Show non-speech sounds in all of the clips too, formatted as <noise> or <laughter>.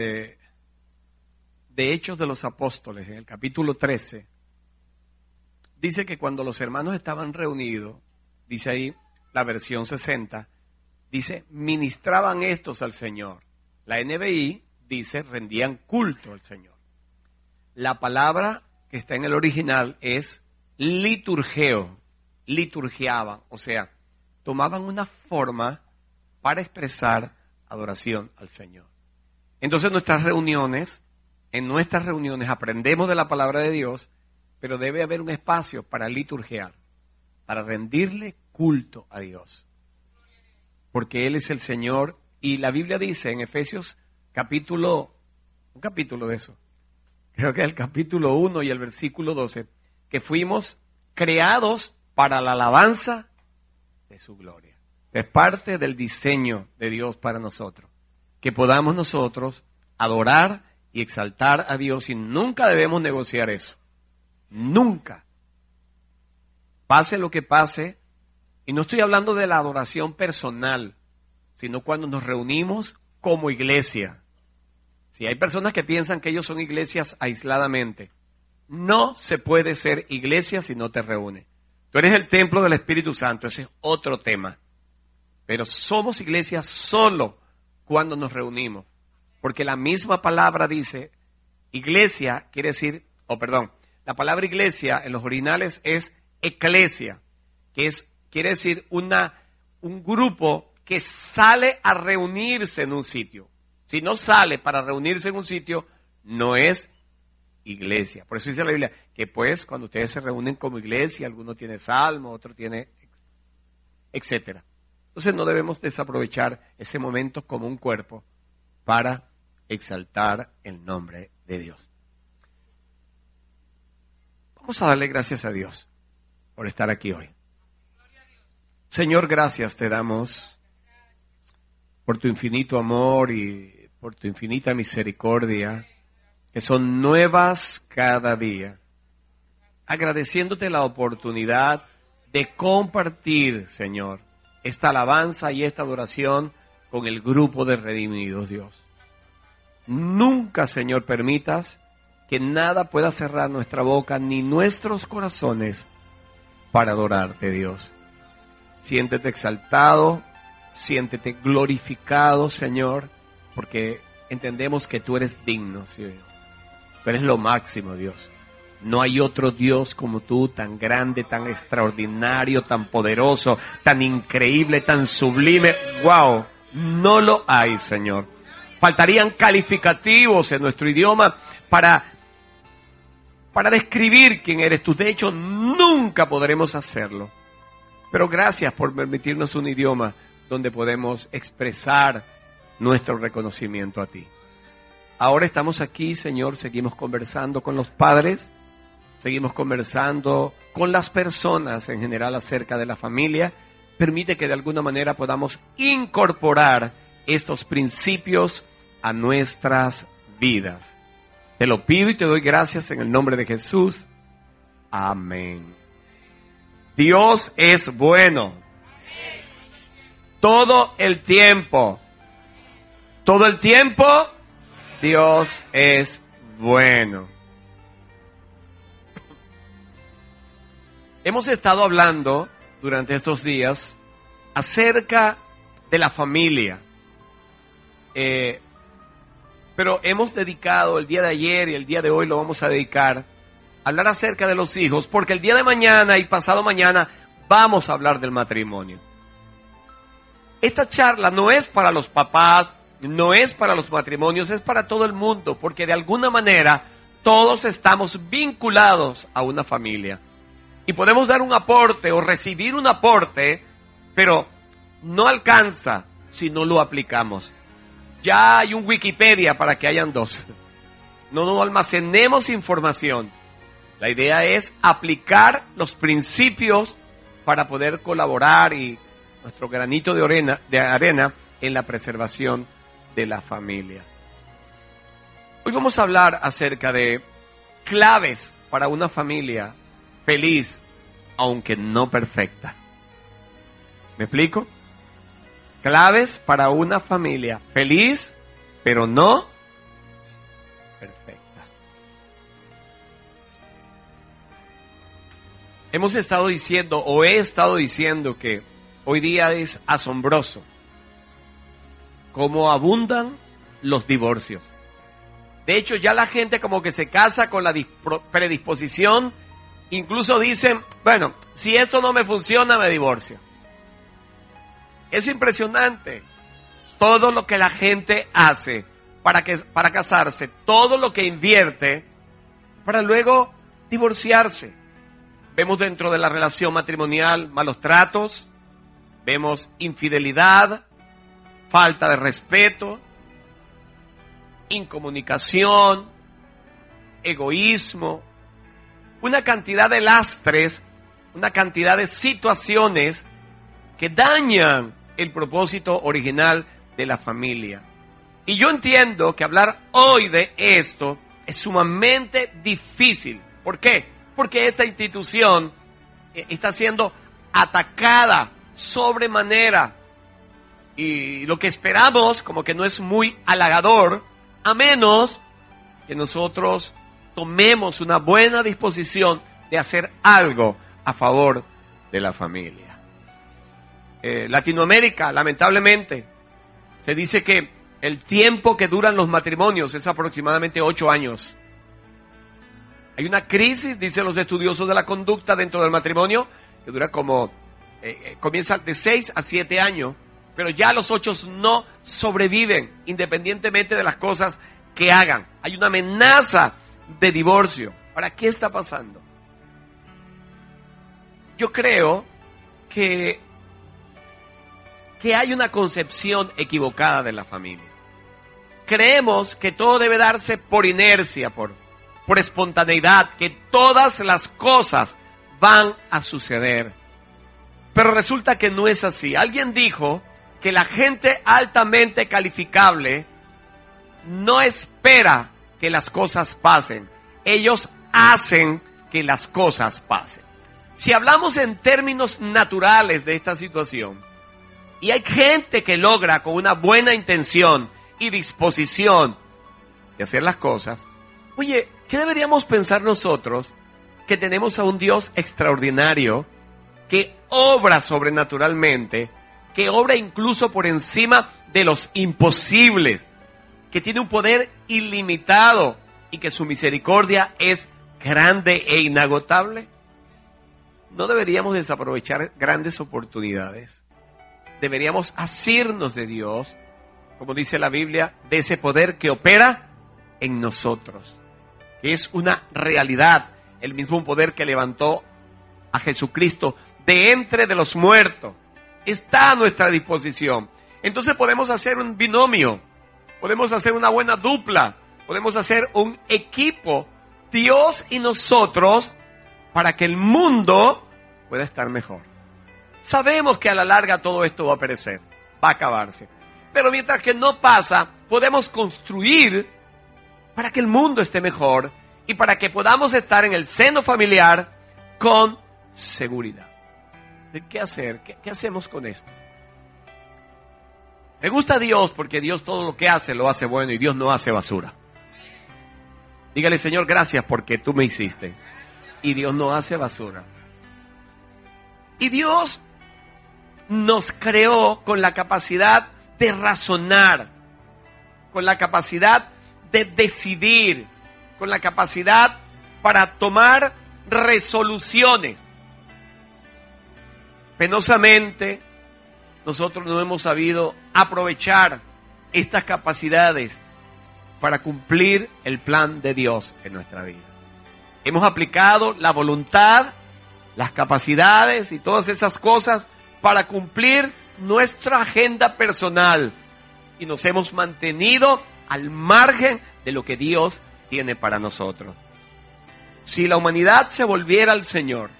de, Hechos de los Apóstoles, en el capítulo 13, dice que cuando los hermanos estaban reunidos, dice ahí la versión 60, dice, ministraban estos al Señor. La NBI dice, rendían culto al Señor. La palabra que está en el original es liturgeo, liturgiaban, o sea, tomaban una forma para expresar adoración al Señor. Entonces nuestras reuniones, en nuestras reuniones aprendemos de la palabra de Dios, pero debe haber un espacio para liturgiar, para rendirle culto a Dios. Porque Él es el Señor y la Biblia dice en Efesios capítulo, un capítulo de eso, creo que es el capítulo 1 y el versículo 12, que fuimos creados para la alabanza de su gloria. Es parte del diseño de Dios para nosotros. Que podamos nosotros adorar y exaltar a Dios y nunca debemos negociar eso. Nunca. Pase lo que pase. Y no estoy hablando de la adoración personal, sino cuando nos reunimos como iglesia. Si hay personas que piensan que ellos son iglesias aisladamente, no se puede ser iglesia si no te reúne. Tú eres el templo del Espíritu Santo, ese es otro tema. Pero somos iglesia solo cuando nos reunimos. Porque la misma palabra dice, iglesia quiere decir, o perdón, la palabra iglesia en los originales es eclesia, que es, quiere decir una, un grupo que sale a reunirse en un sitio. Si no sale para reunirse en un sitio, no es iglesia. Por eso dice la Biblia que pues cuando ustedes se reúnen como iglesia, alguno tiene salmo, otro tiene etcétera. Entonces no debemos desaprovechar ese momento como un cuerpo para exaltar el nombre de Dios. Vamos a darle gracias a Dios por estar aquí hoy. Señor, gracias te damos por tu infinito amor y por tu infinita misericordia que son nuevas cada día. Agradeciéndote la oportunidad de compartir, Señor, esta alabanza y esta adoración con el grupo de redimidos, Dios. Nunca, Señor, permitas que nada pueda cerrar nuestra boca ni nuestros corazones para adorarte, Dios. Siéntete exaltado, siéntete glorificado, Señor, porque entendemos que tú eres digno, Señor. Tú eres lo máximo, Dios. No hay otro Dios como tú, tan grande, tan extraordinario, tan poderoso, tan increíble, tan sublime. ¡Wow! No lo hay, Señor. Faltarían calificativos en nuestro idioma para, para describir quién eres tú. De hecho, nunca podremos hacerlo. Pero gracias por permitirnos un idioma donde podemos expresar nuestro reconocimiento a ti. Ahora estamos aquí, Señor, seguimos conversando con los padres, seguimos conversando con las personas en general acerca de la familia. Permite que de alguna manera podamos incorporar estos principios a nuestras vidas. Te lo pido y te doy gracias en el nombre de Jesús. Amén. Dios es bueno. Todo el tiempo. Todo el tiempo Dios es bueno. Hemos estado hablando durante estos días acerca de la familia. Eh, pero hemos dedicado el día de ayer y el día de hoy lo vamos a dedicar a hablar acerca de los hijos, porque el día de mañana y pasado mañana vamos a hablar del matrimonio. Esta charla no es para los papás, no es para los matrimonios, es para todo el mundo, porque de alguna manera todos estamos vinculados a una familia. Y podemos dar un aporte o recibir un aporte, pero no alcanza si no lo aplicamos. Ya hay un Wikipedia para que hayan dos. No nos almacenemos información. La idea es aplicar los principios para poder colaborar y nuestro granito de arena, de arena en la preservación de la familia. Hoy vamos a hablar acerca de claves para una familia feliz, aunque no perfecta. ¿Me explico? Claves para una familia feliz, pero no perfecta. Hemos estado diciendo, o he estado diciendo, que hoy día es asombroso cómo abundan los divorcios. De hecho, ya la gente como que se casa con la predisposición incluso dicen, bueno, si esto no me funciona, me divorcio. Es impresionante todo lo que la gente hace para, que, para casarse, todo lo que invierte para luego divorciarse. Vemos dentro de la relación matrimonial malos tratos, vemos infidelidad, falta de respeto, incomunicación, egoísmo, una cantidad de lastres, una cantidad de situaciones que dañan el propósito original de la familia. Y yo entiendo que hablar hoy de esto es sumamente difícil. ¿Por qué? Porque esta institución eh, está siendo atacada sobremanera. Y lo que esperamos como que no es muy halagador, a menos que nosotros tomemos una buena disposición de hacer algo a favor de la familia. Eh, Latinoamérica, lamentablemente, se dice que el tiempo que duran los matrimonios es aproximadamente ocho años. Hay una crisis, dicen los estudiosos de la conducta dentro del matrimonio, que dura como, eh, eh, comienza de seis a siete años, pero ya los ocho no sobreviven independientemente de las cosas que hagan. Hay una amenaza de divorcio. Ahora, ¿qué está pasando? Yo creo que, que hay una concepción equivocada de la familia creemos que todo debe darse por inercia, por, por espontaneidad, que todas las cosas van a suceder. Pero resulta que no es así. Alguien dijo que la gente altamente calificable no espera que las cosas pasen. Ellos hacen que las cosas pasen. Si hablamos en términos naturales de esta situación, y hay gente que logra con una buena intención y disposición de hacer las cosas, oye, ¿qué deberíamos pensar nosotros que tenemos a un Dios extraordinario que obra sobrenaturalmente, que obra incluso por encima de los imposibles, que tiene un poder ilimitado y que su misericordia es grande e inagotable? No deberíamos desaprovechar grandes oportunidades. Deberíamos asirnos de Dios como dice la Biblia, de ese poder que opera en nosotros, que es una realidad, el mismo poder que levantó a Jesucristo de entre los muertos, está a nuestra disposición. Entonces podemos hacer un binomio, podemos hacer una buena dupla, podemos hacer un equipo, Dios y nosotros, para que el mundo pueda estar mejor. Sabemos que a la larga todo esto va a perecer, va a acabarse. Pero mientras que no pasa, podemos construir para que el mundo esté mejor y para que podamos estar en el seno familiar con seguridad. ¿Qué hacer? ¿Qué, qué hacemos con esto? Me gusta Dios porque Dios todo lo que hace lo hace bueno y Dios no hace basura. Dígale, Señor, gracias porque tú me hiciste. Y Dios no hace basura. Y Dios nos creó con la capacidad de razonar, con la capacidad de decidir, con la capacidad para tomar resoluciones. Penosamente, nosotros no hemos sabido aprovechar estas capacidades para cumplir el plan de Dios en nuestra vida. Hemos aplicado la voluntad, las capacidades y todas esas cosas para cumplir nuestra agenda personal y nos hemos mantenido al margen de lo que Dios tiene para nosotros. Si la humanidad se volviera al Señor,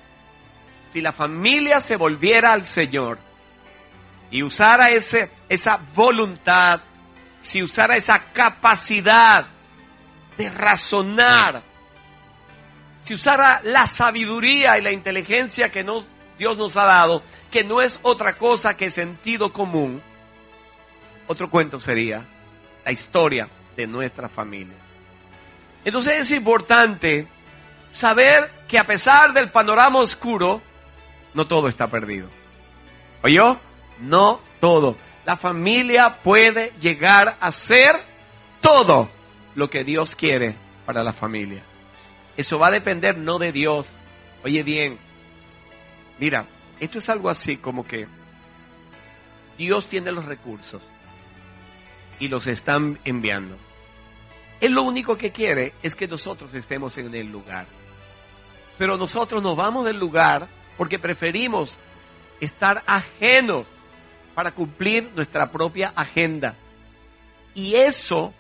si la familia se volviera al Señor y usara ese, esa voluntad, si usara esa capacidad de razonar, si usara la sabiduría y la inteligencia que Dios nos ha dado, que no es otra cosa que sentido común, otro cuento sería la historia de nuestra familia. Entonces es importante saber que a pesar del panorama oscuro, no todo está perdido. ¿Oyó? No todo. La familia puede llegar a ser todo lo que Dios quiere para la familia. Eso va a depender no de Dios. Oye bien, mira, esto es algo así como que Dios tiene los recursos y los están enviando. Él lo único que quiere es que nosotros estemos en el lugar. Pero nosotros nos vamos del lugar porque preferimos estar ajenos para cumplir nuestra propia agenda. Y eso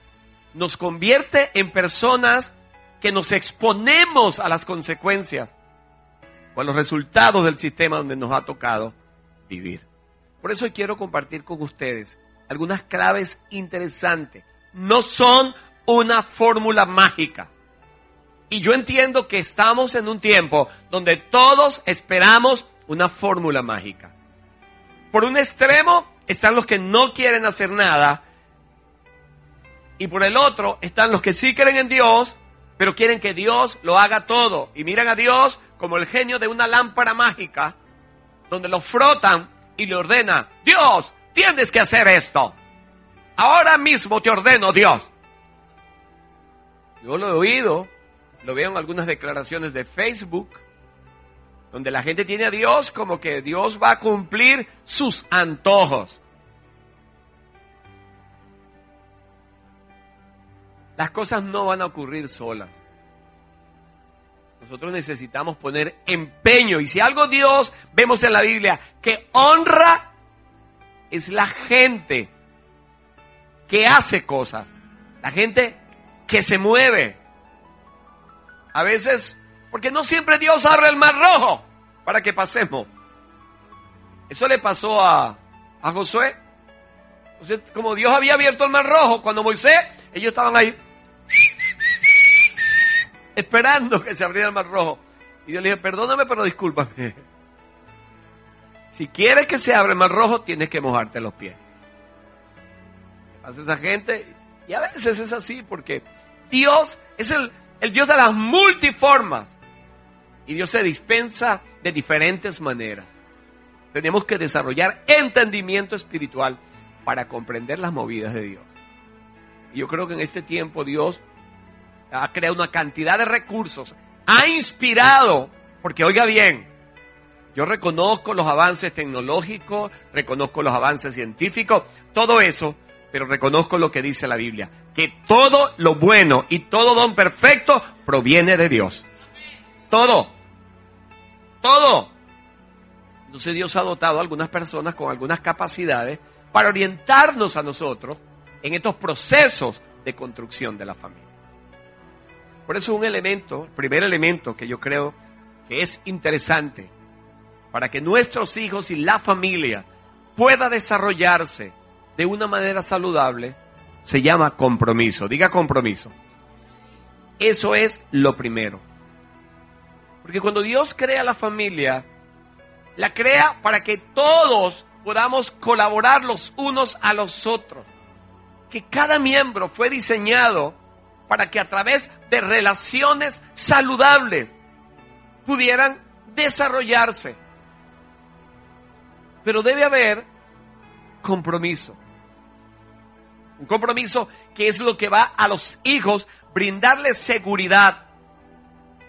nos convierte en personas que nos exponemos a las consecuencias o a los resultados del sistema donde nos ha tocado vivir. Por eso quiero compartir con ustedes algunas claves interesantes. No son una fórmula mágica. Y yo entiendo que estamos en un tiempo donde todos esperamos una fórmula mágica. Por un extremo están los que no quieren hacer nada y por el otro están los que sí creen en Dios, pero quieren que Dios lo haga todo y miran a Dios como el genio de una lámpara mágica donde lo frotan y le ordena, Dios, tienes que hacer esto. Ahora mismo te ordeno, Dios. Yo lo he oído, lo veo en algunas declaraciones de Facebook, donde la gente tiene a Dios como que Dios va a cumplir sus antojos. Las cosas no van a ocurrir solas. Nosotros necesitamos poner empeño. Y si algo Dios vemos en la Biblia que honra, es la gente que hace cosas. La gente que se mueve. A veces, porque no siempre Dios abre el mar rojo para que pasemos. Eso le pasó a, a Josué. como Dios había abierto el mar rojo, cuando Moisés, ellos estaban ahí esperando que se abriera el mar rojo. Y Dios le dijo, perdóname, pero discúlpame. Si quieres que se abra el mar rojo, tienes que mojarte los pies. Hace esa gente, y a veces es así, porque Dios es el, el Dios de las multiformas. Y Dios se dispensa de diferentes maneras. Tenemos que desarrollar entendimiento espiritual para comprender las movidas de Dios. Y yo creo que en este tiempo Dios ha creado una cantidad de recursos, ha inspirado, porque oiga bien, yo reconozco los avances tecnológicos, reconozco los avances científicos, todo eso, pero reconozco lo que dice la Biblia, que todo lo bueno y todo don perfecto proviene de Dios. Todo. Todo. Entonces Dios ha dotado a algunas personas con algunas capacidades para orientarnos a nosotros en estos procesos de construcción de la familia. Por eso un elemento, el primer elemento que yo creo que es interesante para que nuestros hijos y la familia pueda desarrollarse de una manera saludable, se llama compromiso. Diga compromiso. Eso es lo primero. Porque cuando Dios crea la familia, la crea para que todos podamos colaborar los unos a los otros. Que cada miembro fue diseñado para que a través de relaciones saludables pudieran desarrollarse. Pero debe haber compromiso. Un compromiso que es lo que va a los hijos brindarles seguridad.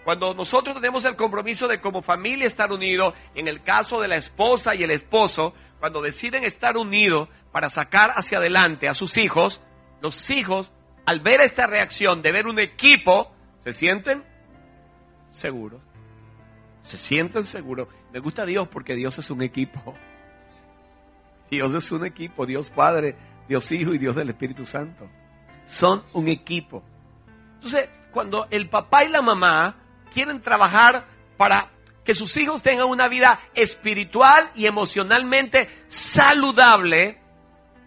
Cuando nosotros tenemos el compromiso de como familia estar unidos, en el caso de la esposa y el esposo, cuando deciden estar unidos para sacar hacia adelante a sus hijos, los hijos al ver esta reacción de ver un equipo, se sienten seguros. Se sienten seguros. Me gusta Dios porque Dios es un equipo. Dios es un equipo, Dios Padre, Dios Hijo y Dios del Espíritu Santo. Son un equipo. Entonces, cuando el papá y la mamá quieren trabajar para que sus hijos tengan una vida espiritual y emocionalmente saludable,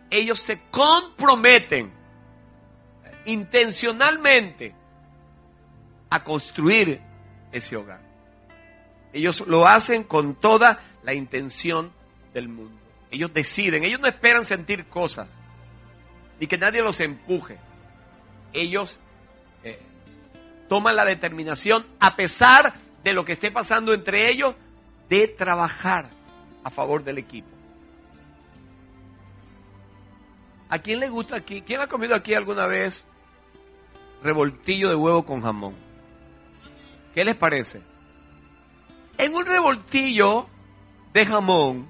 ellos se comprometen intencionalmente a construir ese hogar. Ellos lo hacen con toda la intención del mundo. Ellos deciden, ellos no esperan sentir cosas, ni que nadie los empuje. Ellos toman la determinación, a pesar de lo que esté pasando entre ellos, de trabajar a favor del equipo. ¿A quién le gusta aquí? ¿Quién ha comido aquí alguna vez revoltillo de huevo con jamón? ¿Qué les parece? En un revoltillo de jamón,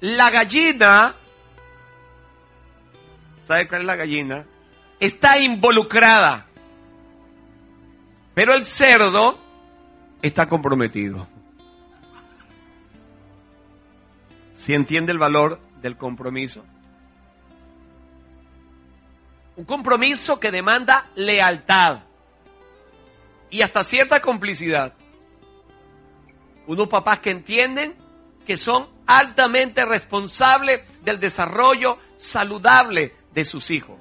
la gallina, ¿sabe cuál es la gallina? Está involucrada. Pero el cerdo está comprometido. ¿Si entiende el valor del compromiso? Un compromiso que demanda lealtad y hasta cierta complicidad. Unos papás que entienden que son altamente responsables del desarrollo saludable de sus hijos.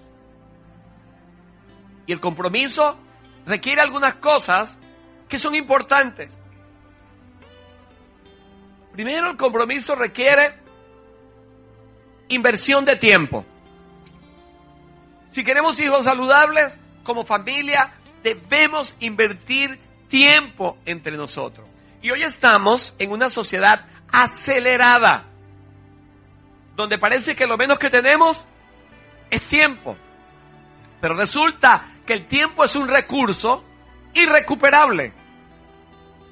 Y el compromiso requiere algunas cosas que son importantes. Primero, el compromiso requiere inversión de tiempo. Si queremos hijos saludables, como familia, debemos invertir tiempo entre nosotros. Y hoy estamos en una sociedad acelerada, donde parece que lo menos que tenemos es tiempo. Pero resulta que el tiempo es un recurso irrecuperable.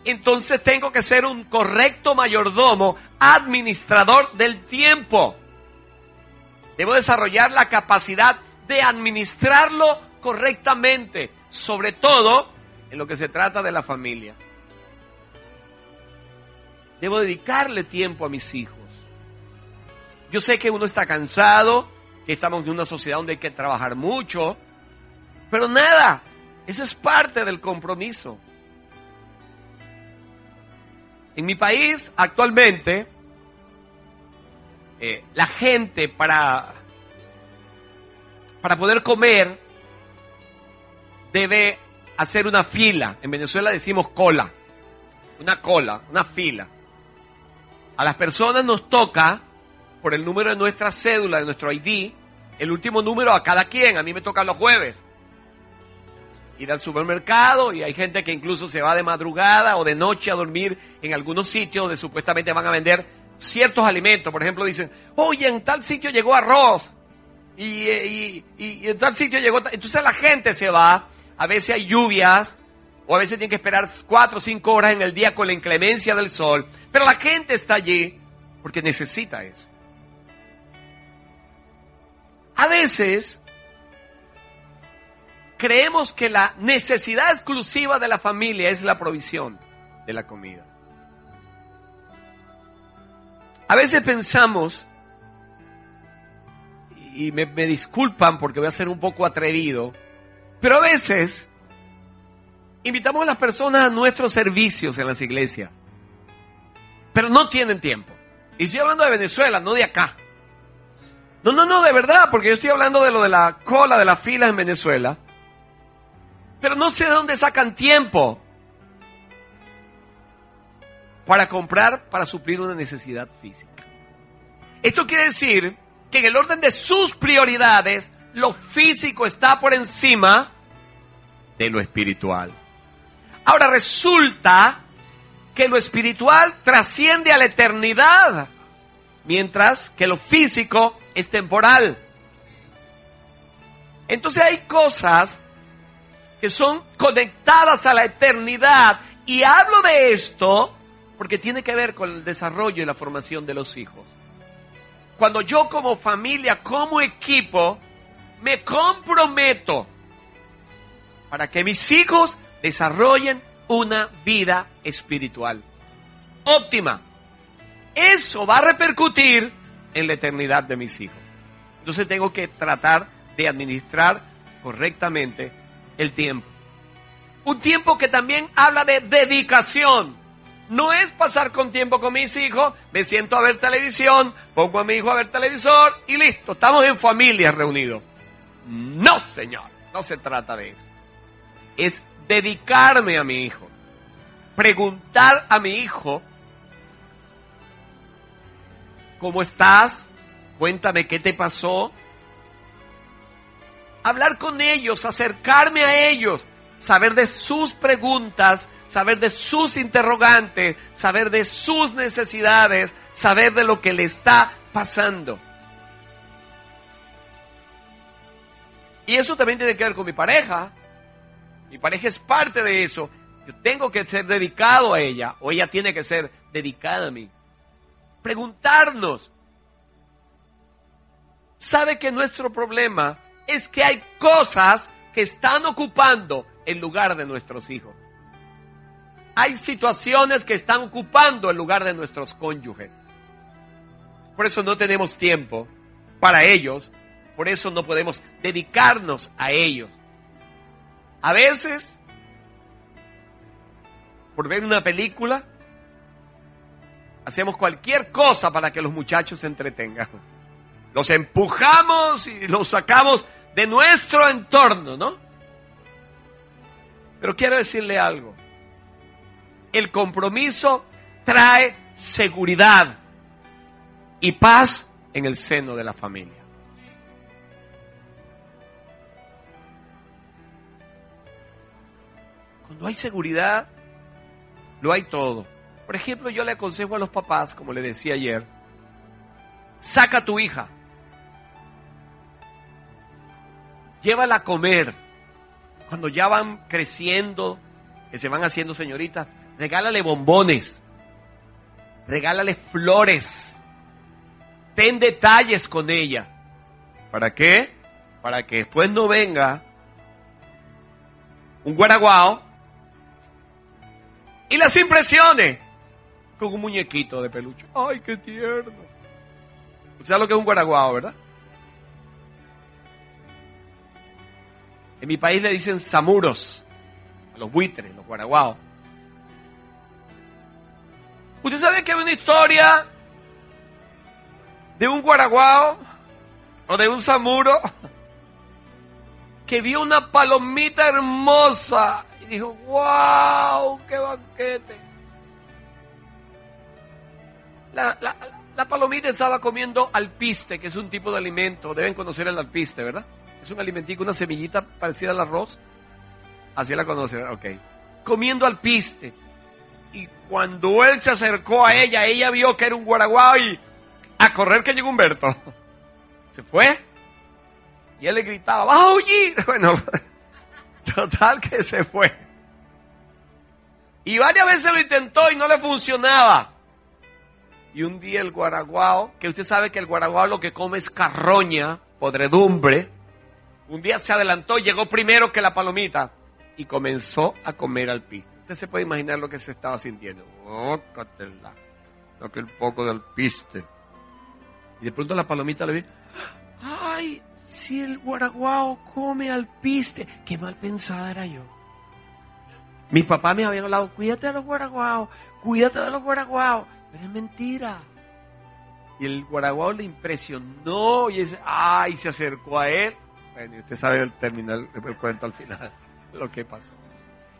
Entonces tengo que ser un correcto mayordomo, administrador del tiempo. Debo desarrollar la capacidad de administrarlo correctamente, sobre todo en lo que se trata de la familia. Debo dedicarle tiempo a mis hijos. Yo sé que uno está cansado, que estamos en una sociedad donde hay que trabajar mucho, pero nada, eso es parte del compromiso. En mi país actualmente, eh, la gente para para poder comer debe hacer una fila. En Venezuela decimos cola. Una cola, una fila. A las personas nos toca, por el número de nuestra cédula, de nuestro ID, el último número a cada quien. A mí me toca los jueves. Ir al supermercado y hay gente que incluso se va de madrugada o de noche a dormir en algunos sitios donde supuestamente van a vender ciertos alimentos. Por ejemplo, dicen, oye, en tal sitio llegó arroz y, en tal sitio llegó. Entonces la gente se va, a veces hay lluvias, o a veces tiene que esperar cuatro o cinco horas en el día con la inclemencia del sol, pero la gente está allí porque necesita eso. A veces creemos que la necesidad exclusiva de la familia es la provisión de la comida. A veces pensamos y me, disculpan porque voy a ser un poco atrevido, pero a veces invitamos a las personas a nuestros servicios en las iglesias, pero no tienen tiempo. Y estoy hablando de Venezuela, no de acá. No, no, no, de verdad, porque yo estoy hablando de lo de la cola de la fila en Venezuela. Pero no sé de dónde sacan tiempo para comprar, para suplir una necesidad física. Esto quiere decir que en el orden de sus prioridades, lo físico está por encima de lo espiritual. Ahora resulta que lo espiritual trasciende a la eternidad, mientras que lo físico es temporal. Entonces hay cosas que son conectadas a la eternidad y hablo de esto porque tiene que ver con el desarrollo y la formación de los hijos cuando yo como familia, como equipo, me comprometo para que mis hijos desarrollen una vida espiritual óptima. Eso va a repercutir en la eternidad de mis hijos. Entonces tengo que tratar de administrar correctamente el tiempo. Un tiempo que también habla de dedicación. No es pasar con tiempo con mis hijos, me siento a ver televisión, pongo a mi hijo a ver televisor y listo, estamos en familia reunidos. No, señor, no se trata de eso. Es dedicarme a mi hijo, preguntar a mi hijo, ¿cómo estás? Cuéntame qué te pasó. Hablar con ellos, acercarme a ellos, saber de sus preguntas, saber de sus interrogantes, saber de sus necesidades, saber de lo que le está pasando. Y eso también tiene que ver con mi pareja. Mi pareja es parte de eso. Yo tengo que ser dedicado a ella o ella tiene que ser dedicada a mí. Preguntarnos. ¿Sabe que nuestro problema es que hay cosas que están ocupando el lugar de nuestros hijos? Hay situaciones que están ocupando el lugar de nuestros cónyuges. Por eso no tenemos tiempo para ellos, por eso no podemos dedicarnos a ellos. A veces, por ver una película, hacemos cualquier cosa para que los muchachos se entretengan. Los empujamos y los sacamos de nuestro entorno, ¿no? Pero quiero decirle algo. El compromiso trae seguridad y paz en el seno de la familia. Cuando hay seguridad, lo hay todo. Por ejemplo, yo le aconsejo a los papás, como le decía ayer, saca a tu hija, llévala a comer. Cuando ya van creciendo, que se van haciendo señoritas, regálale bombones, regálale flores, ten detalles con ella. ¿Para qué? Para que después no venga un guaraguao y las impresiones con un muñequito de peluche. ¡Ay, qué tierno! ¿Usted sabe lo que es un guaraguao, verdad? En mi país le dicen samuros, a los buitres, los guaraguaos. ¿Usted sabe que hay una historia de un guaraguao o de un samuro que vio una palomita hermosa y dijo, wow, qué banquete. La, la, palomita estaba comiendo alpiste, que es un tipo de alimento. Deben conocer el alpiste, ¿verdad? Es un alimentico, una semillita parecida al arroz. Así la conocen, ok. Comiendo alpiste. Y cuando él se acercó a ella, ella vio que era un guaraguao y a correr que llegó Humberto. <laughs> Se fue. Y él le gritaba, ¡vas a huir! <laughs> Bueno, <laughs> total que se fue. Y varias veces lo intentó y no le funcionaba. Y un día el guaraguao, que usted sabe que el guaraguao lo que come es carroña, podredumbre, un día se adelantó, llegó primero que la palomita y comenzó a comer al piste. Usted se puede imaginar lo que se estaba sintiendo. Oh, lo que el poco del piste. Y de pronto la palomita le ve, ay, si el guaraguao come al piste. Qué mal pensada era yo. Mi papá me había hablado, cuídate de los guaraguaos, cuídate de los guaraguaos. Pero es mentira. Y el guaraguao le impresionó y ay, se acercó a él. Bueno, usted sabe el terminal, el cuento al final, <laughs> lo que pasó.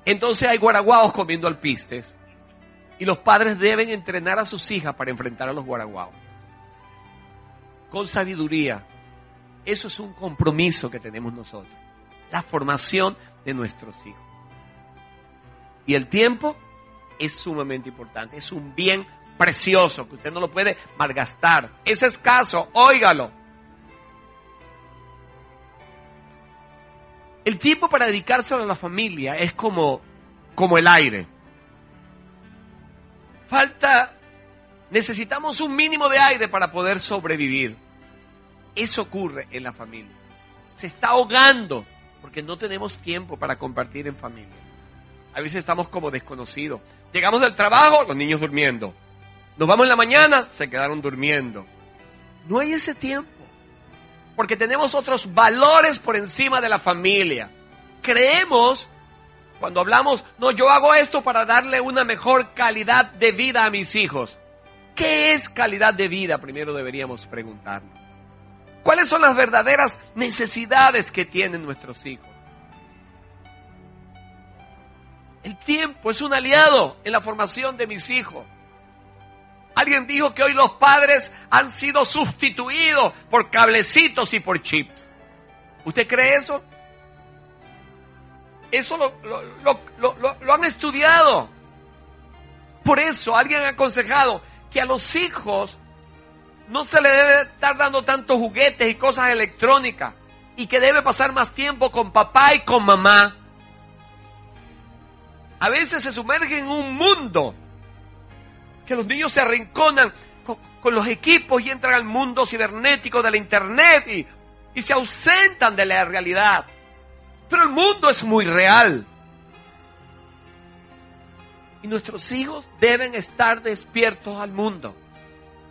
Entonces hay guaraguaos comiendo alpistes y los padres deben entrenar a sus hijas para enfrentar a los guaraguaos. Con sabiduría. Eso es un compromiso que tenemos nosotros. La formación de nuestros hijos. Y el tiempo es sumamente importante. Es un bien precioso que usted no lo puede malgastar. Es escaso, óigalo. El tiempo para dedicarse a la familia es como, como el aire. Falta, necesitamos un mínimo de aire para poder sobrevivir. Eso ocurre en la familia. Se está ahogando porque no tenemos tiempo para compartir en familia. A veces estamos como desconocidos. Llegamos del trabajo, los niños durmiendo. Nos vamos en la mañana, se quedaron durmiendo. No hay ese tiempo porque tenemos otros valores por encima de la familia. Creemos, cuando hablamos, no, yo hago esto para darle una mejor calidad de vida a mis hijos. ¿Qué es calidad de vida? Primero deberíamos preguntarnos. ¿Cuáles son las verdaderas necesidades que tienen nuestros hijos? El tiempo es un aliado en la formación de mis hijos. Alguien dijo que hoy los padres han sido sustituidos por cablecitos y por chips. ¿Usted cree eso? Eso lo, han estudiado. Por eso alguien ha aconsejado que a los hijos no se le debe estar dando tantos juguetes y cosas electrónicas y que debe pasar más tiempo con papá y con mamá. A veces se sumerge en un mundo que los niños se arrinconan con, los equipos y entran al mundo cibernético de la internet y, y se ausentan de la realidad. Pero el mundo es muy real. Y nuestros hijos deben estar despiertos al mundo.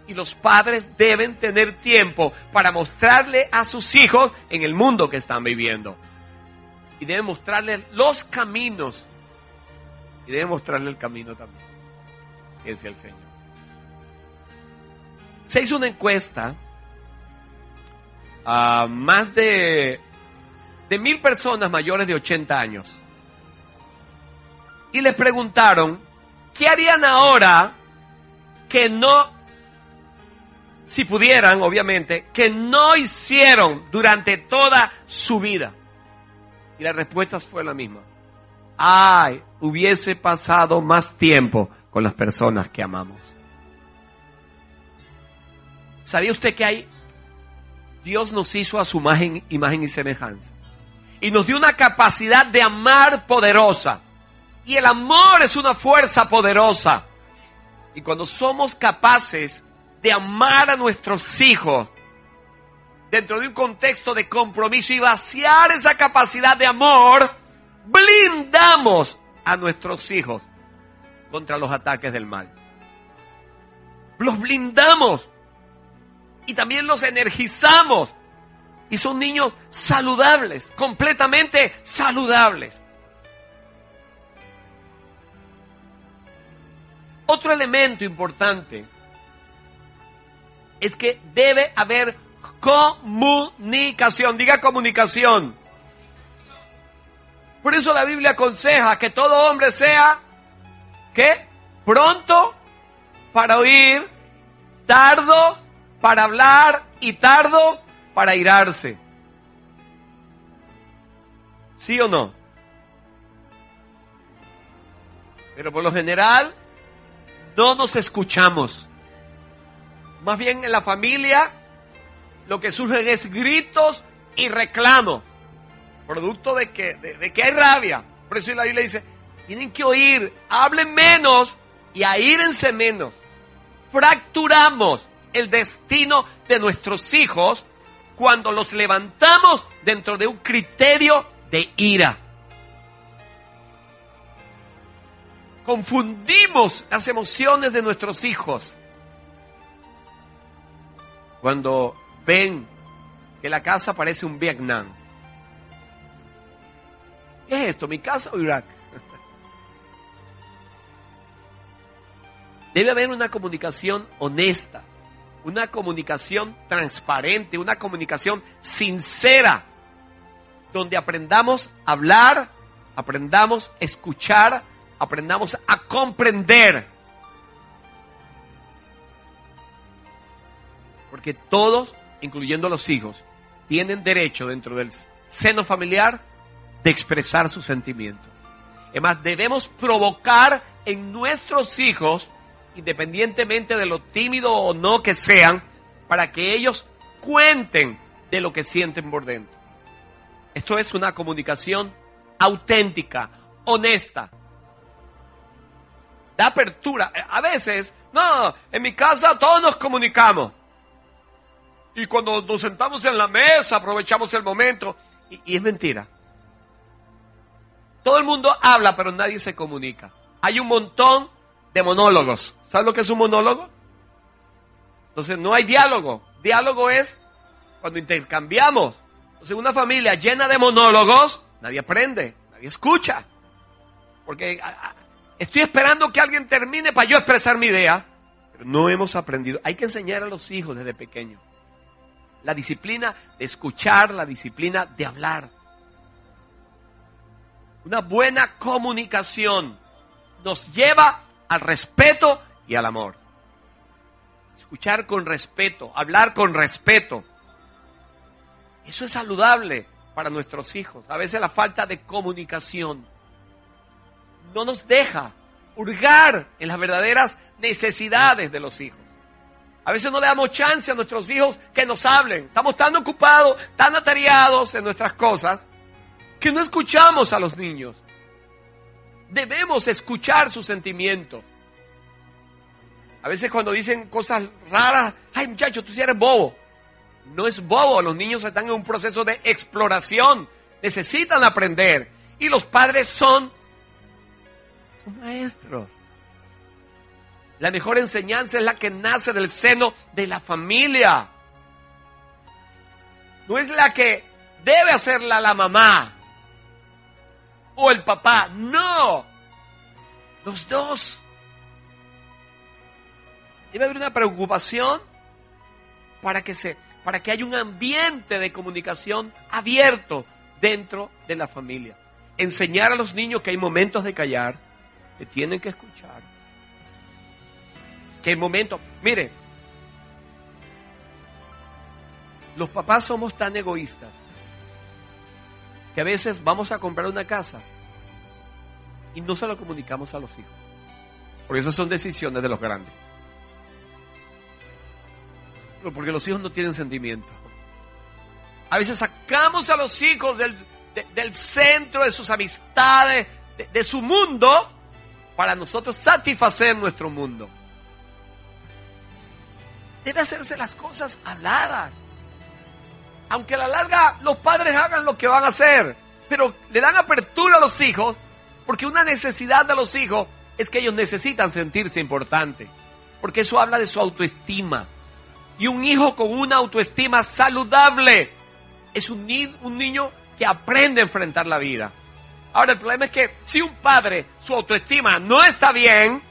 Y los padres deben tener tiempo para mostrarle a sus hijos en el mundo que están viviendo. Y deben mostrarles los caminos. Y deben mostrarle el camino también. Es el Señor. Se hizo una encuesta a más de, de mil personas mayores de 80 años. Y les preguntaron, ¿qué harían ahora que no, si pudieran, obviamente, que no hicieron durante toda su vida? Y la respuesta fue la misma. Ay, hubiese pasado más tiempo con las personas que amamos. ¿Sabía usted que hay Dios nos hizo a su imagen, imagen y semejanza. Y nos dio una capacidad de amar poderosa. Y el amor es una fuerza poderosa. Y cuando somos capaces de amar a nuestros hijos dentro de un contexto de compromiso y vaciar esa capacidad de amor, blindamos a nuestros hijos contra los ataques del mal. Los blindamos y también los energizamos. Y son niños saludables, completamente saludables. Otro elemento importante es que debe haber comunicación. Diga comunicación. Por eso la Biblia aconseja que todo hombre sea, ¿qué? Pronto para oír, tardo para hablar y tardo para irarse. ¿Sí o no? Pero por lo general no nos escuchamos. Más bien en la familia lo que surgen es gritos y reclamos. Producto de que, de, que hay rabia. Por eso la Biblia dice, tienen que oír, hablen menos y aírense menos. Fracturamos el destino de nuestros hijos cuando los levantamos dentro de un criterio de ira. Confundimos las emociones de nuestros hijos cuando ven que la casa parece un Vietnam. ¿Qué es esto? ¿Mi casa o Irak? Debe haber una comunicación honesta una comunicación transparente, una comunicación sincera, donde aprendamos a hablar, aprendamos a escuchar, aprendamos a comprender. Porque todos, incluyendo los hijos, tienen derecho dentro del seno familiar de expresar sus sentimientos. Además, debemos provocar en nuestros hijos independientemente de lo tímido o no que sean, para que ellos cuenten de lo que sienten por dentro. Esto es una comunicación auténtica, honesta. Da apertura. A veces, no, en mi casa todos nos comunicamos. Y cuando nos sentamos en la mesa, aprovechamos el momento. Y, y es mentira. Todo el mundo habla, pero nadie se comunica. Hay un montón de monólogos. ¿Sabes lo que es un monólogo? Entonces no hay diálogo. Diálogo es cuando intercambiamos. Entonces una familia llena de monólogos, nadie aprende, nadie escucha. Porque estoy esperando que alguien termine para yo expresar mi idea. Pero no hemos aprendido. Hay que enseñar a los hijos desde pequeños. La disciplina de escuchar, la disciplina de hablar. Una buena comunicación nos lleva al respeto y al amor. Escuchar con respeto, hablar con respeto. Eso es saludable. para nuestros hijos. A veces la falta de comunicación no nos deja hurgar en las verdaderas necesidades de los hijos. A veces no le damos chance a nuestros hijos que nos hablen. Estamos tan ocupados, tan atareados en nuestras cosas, que no escuchamos a los niños. Debemos escuchar sus sentimientos. A veces cuando dicen cosas raras, ay muchacho, tú sí eres bobo. No es bobo, los niños están en un proceso de exploración, necesitan aprender. Y los padres son, son maestros. La mejor enseñanza es la que nace del seno de la familia. No es la que debe hacerla la mamá o el papá. No. Los dos. Debe haber una preocupación para que se para que haya un ambiente de comunicación abierto dentro de la familia. Enseñar a los niños que hay momentos de callar, que tienen que escuchar. Que hay momentos, mire, los papás somos tan egoístas que a veces vamos a comprar una casa y no se lo comunicamos a los hijos. Porque esas son decisiones de los grandes porque los hijos no tienen sentimiento. A veces sacamos a los hijos del, del centro de sus amistades, de, de su mundo, para nosotros satisfacer nuestro mundo. Debe hacerse las cosas habladas. Aunque a la larga los padres hagan lo que van a hacer, pero le dan apertura a los hijos, porque una necesidad de los hijos es que ellos necesitan sentirse importantes, porque eso habla de su autoestima. Y un hijo con una autoestima saludable es un, un niño que aprende a enfrentar la vida. Ahora, el problema es que si un padre, su autoestima no está bien,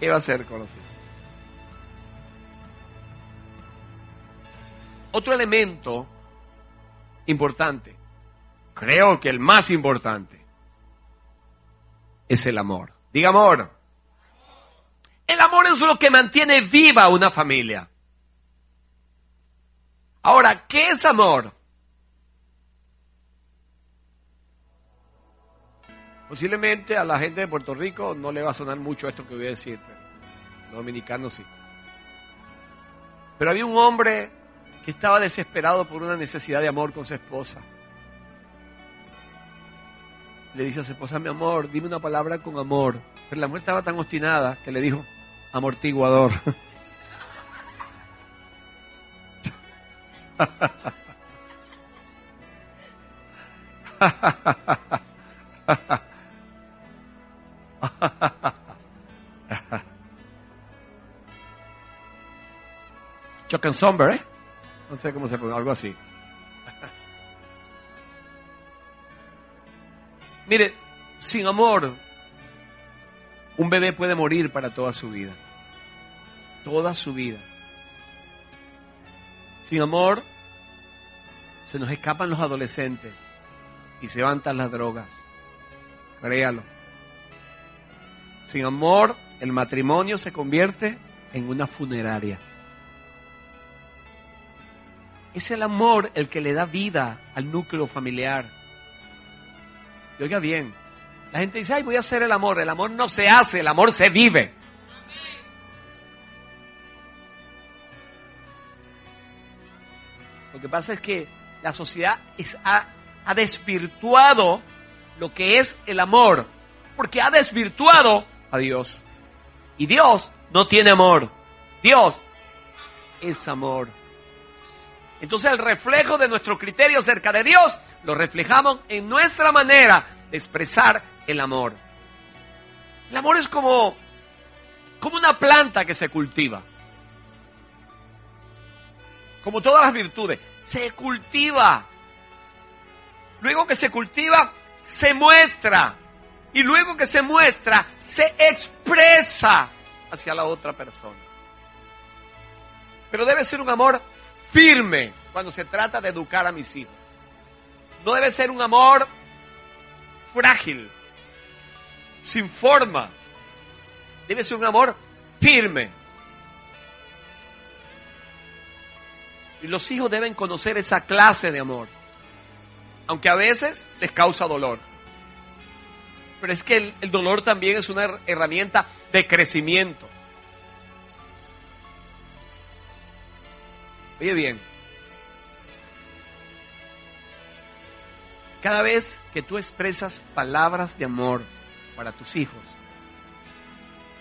¿qué va a hacer con los hijos? Otro elemento importante, creo que el más importante, es el amor. Diga amor. El amor es lo que mantiene viva una familia. Ahora, ¿qué es amor? Posiblemente a la gente de Puerto Rico no le va a sonar mucho esto que voy a decir, pero sí. Pero había un hombre que estaba desesperado por una necesidad de amor con su esposa. Le dice a su esposa, mi amor, dime una palabra con amor. Pero la mujer estaba tan obstinada que le dijo, amortiguador. Chuck and Somber, ¿eh? No sé cómo se pone, algo así. Mire, sin amor, un bebé puede morir para toda su vida. Toda su vida. Sin amor, se nos escapan los adolescentes y se levantan las drogas. Créalo. Sin amor, el matrimonio se convierte en una funeraria. Es el amor el que le da vida al núcleo familiar. Y oiga bien, la gente dice, ay, voy a hacer el amor. El amor no se hace, el amor se vive. Lo que pasa es que la sociedad ha, ha desvirtuado lo que es el amor, porque ha desvirtuado a Dios. Y Dios no tiene amor. Dios es amor. Entonces el reflejo de nuestro criterio acerca de Dios lo reflejamos en nuestra manera de expresar el amor. El amor es como, como una planta que se cultiva. Como todas las virtudes, se cultiva. Luego que se cultiva, se muestra. Y luego que se muestra, se expresa hacia la otra persona. Pero debe ser un amor firme cuando se trata de educar a mis hijos. No debe ser un amor frágil, sin forma. Debe ser un amor firme. Y los hijos deben conocer esa clase de amor. Aunque a veces les causa dolor. Pero es que el, el dolor también es una herramienta de crecimiento. Oye bien, cada vez que tú expresas palabras de amor para tus hijos,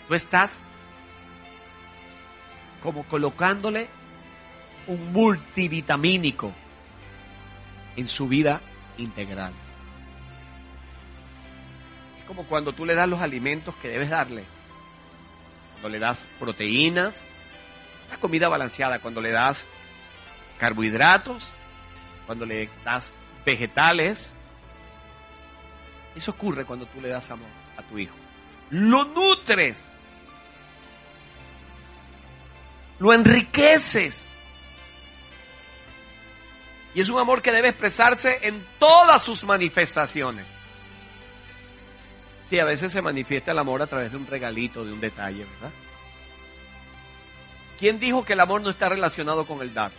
tú estás como colocándole un multivitamínico en su vida integral. Es como cuando tú le das los alimentos que debes darle. Cuando le das proteínas, una comida balanceada, cuando le das carbohidratos, cuando le das vegetales. Eso ocurre cuando tú le das amor tu hijo. Lo nutres. Lo enriqueces. Y es un amor que debe expresarse en todas sus manifestaciones. Sí, a veces se manifiesta el amor a través de un regalito, de un detalle, ¿verdad? ¿Quién dijo que el amor no está relacionado con el dar?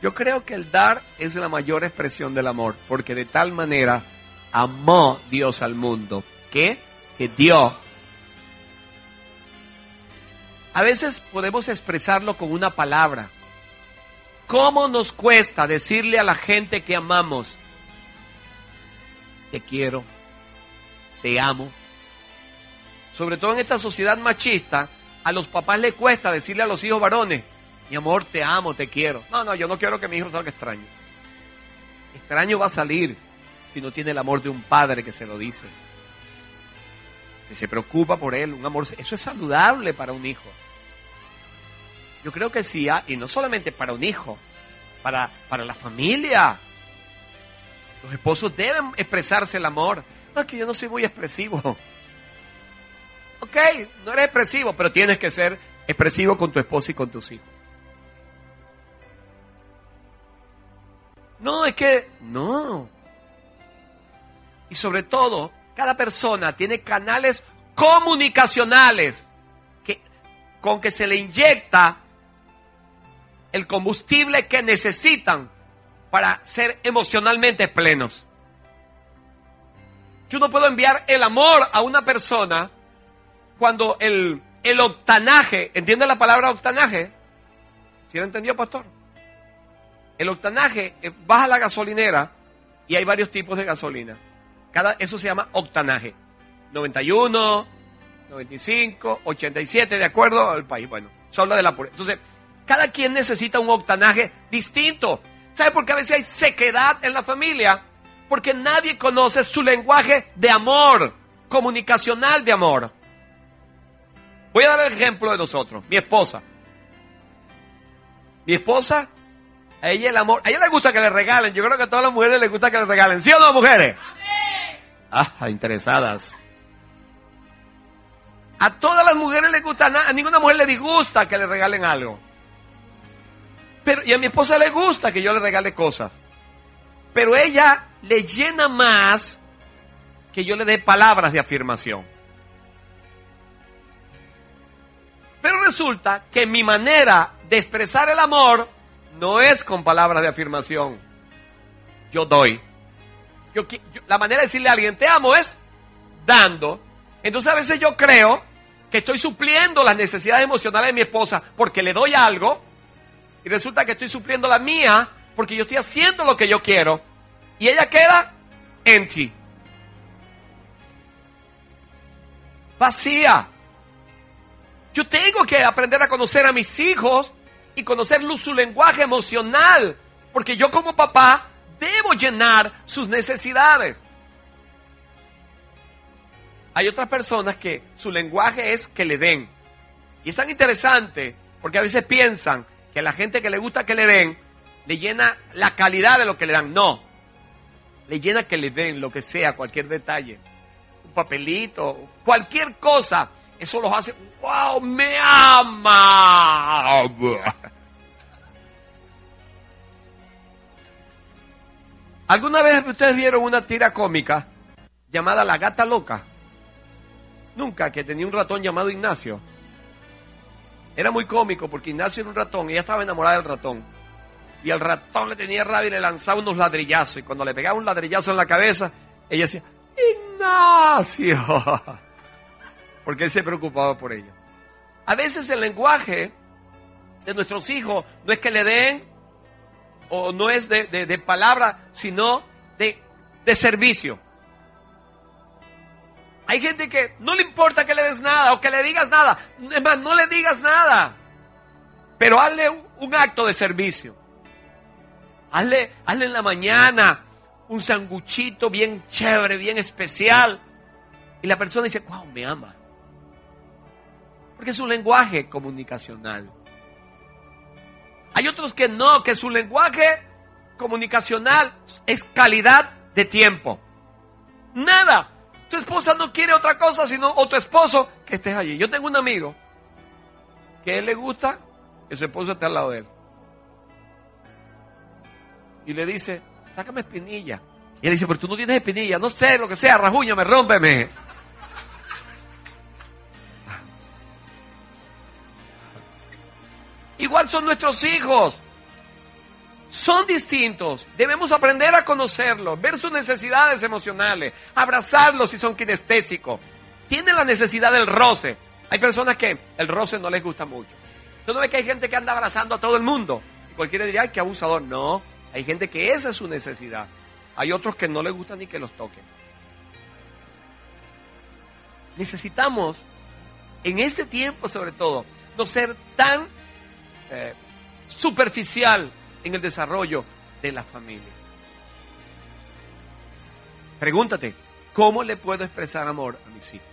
Yo creo que el dar es la mayor expresión del amor, porque de tal manera amó Dios al mundo que, que dio. A veces podemos expresarlo con una palabra. ¿Cómo nos cuesta decirle a la gente que amamos, te quiero, te amo? Sobre todo en esta sociedad machista, a los papás les cuesta decirle a los hijos varones, mi amor, te amo, te quiero. No, no, yo no quiero que mi hijo salga extraño. Extraño va a salir si no tiene el amor de un padre que se lo dice. Que se preocupa por él, un amor. Eso es saludable para un hijo. Yo creo que sí, y no solamente para un hijo, para, para la familia. Los esposos deben expresarse el amor. No, es que yo no soy muy expresivo. <laughs> Ok, no eres expresivo, pero tienes que ser expresivo con tu esposa y con tus hijos. No, es que no. Y sobre todo, cada persona tiene canales comunicacionales con que se le inyecta el combustible que necesitan para ser emocionalmente plenos. Yo no puedo enviar el amor a una persona cuando el, el octanaje, ¿entiende la palabra octanaje? ¿Sí lo entendió, pastor? El octanaje, eh, baja la gasolinera y hay varios tipos de gasolina. Cada, eso se llama octanaje. 91, 95, 87, de acuerdo al país. Bueno, se habla de la pureza. Entonces, cada quien necesita un octanaje distinto. ¿Sabe por qué a veces hay sequedad en la familia? Porque nadie conoce su lenguaje de amor, comunicacional de amor. Voy a dar el ejemplo de nosotros, mi esposa. Mi esposa a ella el amor, a ella le gusta que le regalen. Yo creo que a todas las mujeres les gusta que le regalen. ¿Sí o no, mujeres? Ah, interesadas. A todas las mujeres les gusta, a ninguna mujer le disgusta que le regalen algo. Pero, y a mi esposa le gusta que yo le regale cosas. Pero ella le llena más que yo le dé palabras de afirmación. Pero resulta que mi manera de expresar el amor no es con palabras de afirmación. Yo doy. Yo, la manera de decirle a alguien te amo es dando. Entonces a veces yo creo que estoy supliendo las necesidades emocionales de mi esposa porque le doy algo y resulta que estoy supliendo la mía porque yo estoy haciendo lo que yo quiero y ella queda empty. Vacía. Yo tengo que aprender a conocer a mis hijos y conocer su lenguaje emocional, porque yo como papá debo llenar sus necesidades. Hay otras personas que su lenguaje es que le den. Y es tan interesante porque a veces piensan que a la gente que le gusta que le den, le llena la calidad de lo que le dan. No. Le llena que le den lo que sea, cualquier detalle. Un papelito, cualquier cosa. Eso los hace, wow, me ama. ¿Alguna vez ustedes vieron una tira cómica llamada La Gata Loca? Nunca, que tenía un ratón llamado Ignacio. Era muy cómico porque Ignacio era un ratón ella estaba enamorada del ratón. Y el ratón le tenía rabia y le lanzaba unos ladrillazos. Y cuando le pegaba un ladrillazo en la cabeza, ella decía, Ignacio. <laughs> Porque él se preocupaba por ella. A veces el lenguaje de nuestros hijos no es que le den o no es de, de, palabra, sino de, de servicio. Hay gente que no le importa que le des nada o que le digas nada. Es más, no le digas nada. Pero hazle un, acto de servicio. Hazle, hazle en la mañana un sanguchito bien chévere, bien especial. Y la persona dice, wow, me ama. Porque es un lenguaje comunicacional. Hay otros que no, que su lenguaje comunicacional es calidad de tiempo. Nada. Tu esposa no quiere otra cosa sino, o tu esposo, que estés allí. Yo tengo un amigo que a él le gusta que su esposo esté al lado de él. Y le dice, sácame espinilla. Y él dice, pero tú no tienes espinilla, no sé, lo que sea, rajúñame, rómpeme. Igual son nuestros hijos son distintos. Debemos aprender a conocerlos, ver sus necesidades emocionales, abrazarlos si son kinestésicos. Tienen la necesidad del roce. Hay personas que el roce no les gusta mucho. Tú no ves que hay gente que anda abrazando a todo el mundo. Y cualquiera diría, ay, qué abusador. No, hay gente que esa es su necesidad. Hay otros que no les gusta ni que los toquen. Necesitamos, en este tiempo sobre todo, no ser tan eh, superficial en el desarrollo de la familia. Pregúntate, ¿cómo le puedo expresar amor a mis hijos?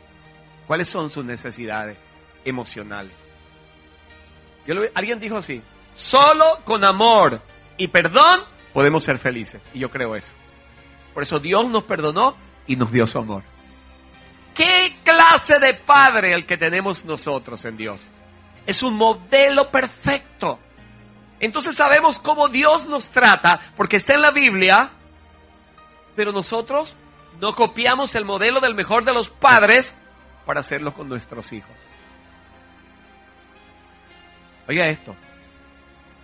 ¿Cuáles son sus necesidades emocionales? alguien dijo así, solo con amor y perdón podemos ser felices. Y yo creo eso. Por eso Dios nos perdonó y nos dio su amor. ¿Qué clase de padre el que tenemos nosotros en Dios? Es un modelo perfecto. Entonces sabemos cómo Dios nos trata, porque está en la Biblia, pero nosotros no copiamos el modelo del mejor de los padres para hacerlo con nuestros hijos. Oiga esto,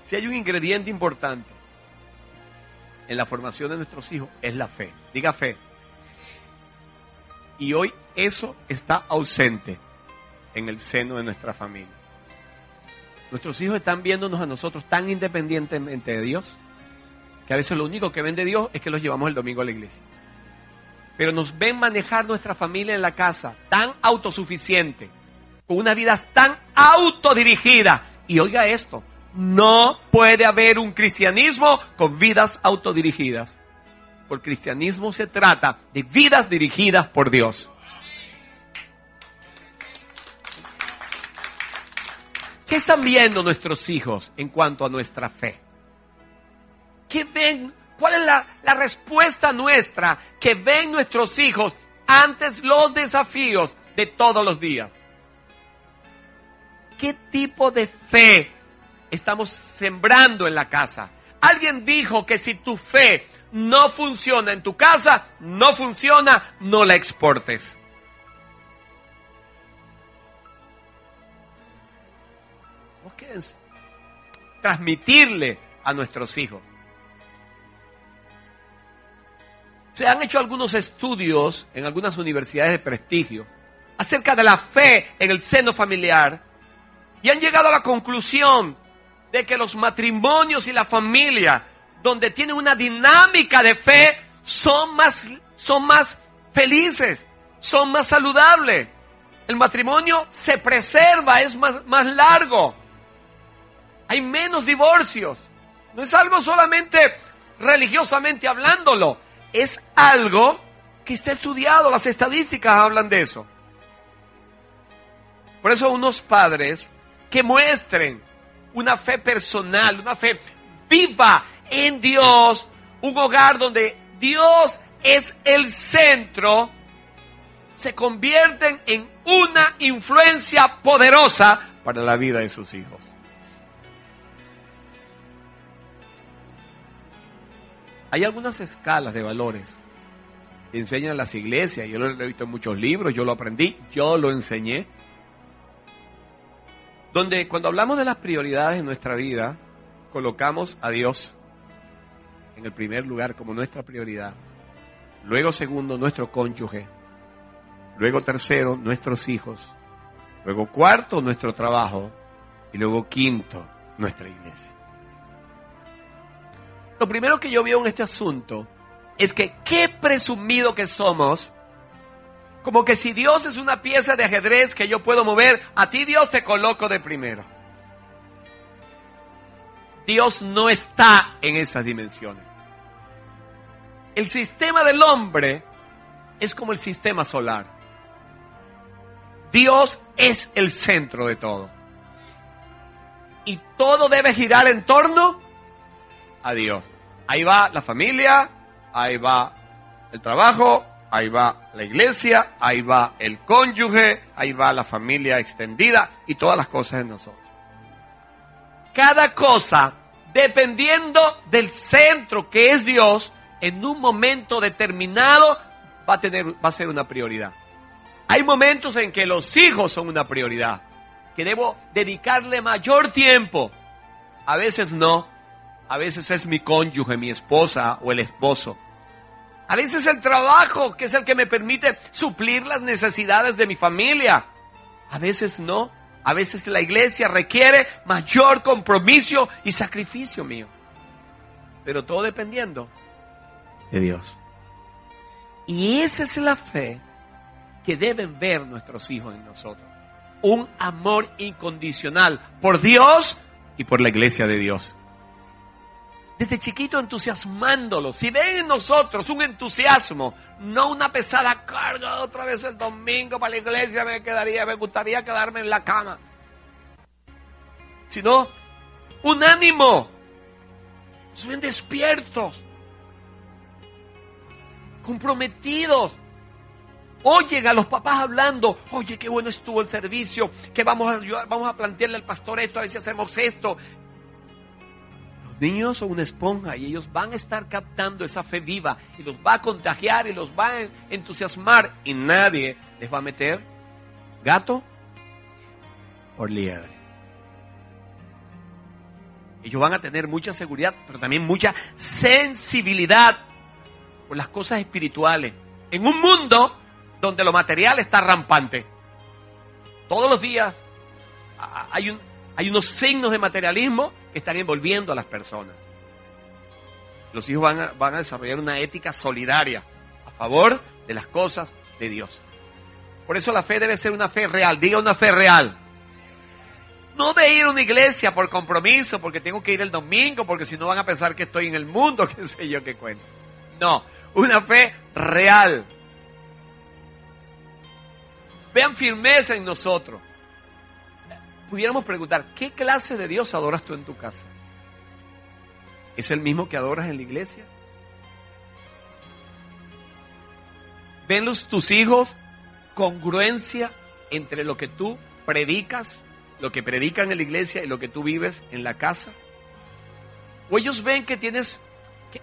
si hay un ingrediente importante en la formación de nuestros hijos, es la fe. Diga fe. Y hoy eso está ausente en el seno de nuestra familia. Nuestros hijos están viéndonos a nosotros tan independientemente de Dios que a veces lo único que ven de Dios es que los llevamos el domingo a la iglesia. Pero nos ven manejar nuestra familia en la casa tan autosuficiente, con una vida tan autodirigida. Y oiga esto, no puede haber un cristianismo con vidas autodirigidas. Por cristianismo se trata de vidas dirigidas por Dios. ¿Qué están viendo nuestros hijos en cuanto a nuestra fe? ¿Qué ven? ¿Cuál es la, la respuesta nuestra que ven nuestros hijos ante los desafíos de todos los días? ¿Qué tipo de fe estamos sembrando en la casa? Alguien dijo que si tu fe no funciona en tu casa, no funciona, no la exportes. Transmitirle a nuestros hijos. Se han hecho algunos estudios en algunas universidades de prestigio acerca de la fe en el seno familiar y han llegado a la conclusión de que los matrimonios y la familia donde tienen una dinámica de fe son más, son más felices, son más saludables. El matrimonio se preserva, es más, más largo hay menos divorcios. No es algo solamente religiosamente hablándolo, es algo que está estudiado, las estadísticas hablan de eso. Por eso unos padres que muestren una fe personal, una fe viva en Dios, un hogar donde Dios es el centro, se convierten en una influencia poderosa para la vida de sus hijos. Hay algunas escalas de valores que enseñan las iglesias. Yo lo he visto en muchos libros, yo lo aprendí, yo lo enseñé. donde cuando hablamos de las prioridades en nuestra vida, colocamos a Dios en el primer lugar como nuestra prioridad. Luego segundo, nuestro cónyuge. Luego tercero, nuestros hijos. Luego cuarto, nuestro trabajo. Y luego quinto, nuestra iglesia. Lo primero que yo veo en este asunto es que qué presumido que somos. Como que si Dios es una pieza de ajedrez que yo puedo mover, a ti Dios te coloco de primero. Dios no está en esas dimensiones. El sistema del hombre es como el sistema solar. Dios es el centro de todo. Y todo debe girar en torno a Dios. Ahí va la familia, ahí va el trabajo, ahí va la iglesia, ahí va el cónyuge, ahí va la familia extendida y todas las cosas de nosotros. Cada cosa, dependiendo del centro que es Dios, en un momento determinado va a tener va a ser una prioridad. Hay momentos en que los hijos son una prioridad, que debo dedicarle mayor tiempo. A veces no, a veces es mi cónyuge, mi esposa o el esposo. A veces el trabajo, que es el que me permite suplir las necesidades de mi familia. A veces no. A veces la iglesia requiere mayor compromiso y sacrificio mío. Pero todo dependiendo de Dios. Y esa es la fe que deben ver nuestros hijos en nosotros. Un amor incondicional por Dios y por la iglesia de Dios. Desde chiquito entusiasmándolo. Si ven en nosotros un entusiasmo, no una pesada carga otra vez el domingo para la iglesia, me quedaría, me gustaría quedarme en la cama. Sino un ánimo. Suben despiertos comprometidos. Oyen a los papás hablando, oye, qué bueno estuvo el servicio, que vamos a vamos a plantearle al pastor esto, a ver si hacemos esto. Niños son una esponja y ellos van a estar captando esa fe viva y los va a contagiar y los va a entusiasmar y nadie les va a meter gato por liebre. Ellos van a tener mucha seguridad, pero también mucha sensibilidad por las cosas espirituales. En un mundo donde lo material está rampante. Todos los días hay, un, hay unos signos de materialismo que están envolviendo a las personas. Los hijos van a, desarrollar una ética solidaria a favor de las cosas de Dios. Por eso la fe debe ser una fe real. Diga una fe real. No de ir a una iglesia por compromiso, porque tengo que ir el domingo, porque si no van a pensar que estoy en el mundo, <laughs> qué sé yo qué cuento. No, una fe real. Vean firmeza en nosotros. Pudiéramos preguntar, ¿qué clase de Dios adoras tú en tu casa? ¿Es el mismo que adoras en la iglesia? ¿Ven los, tus hijos congruencia entre lo que tú predicas, lo que predican en la iglesia y lo que tú vives en la casa? ¿O ellos ven que tienes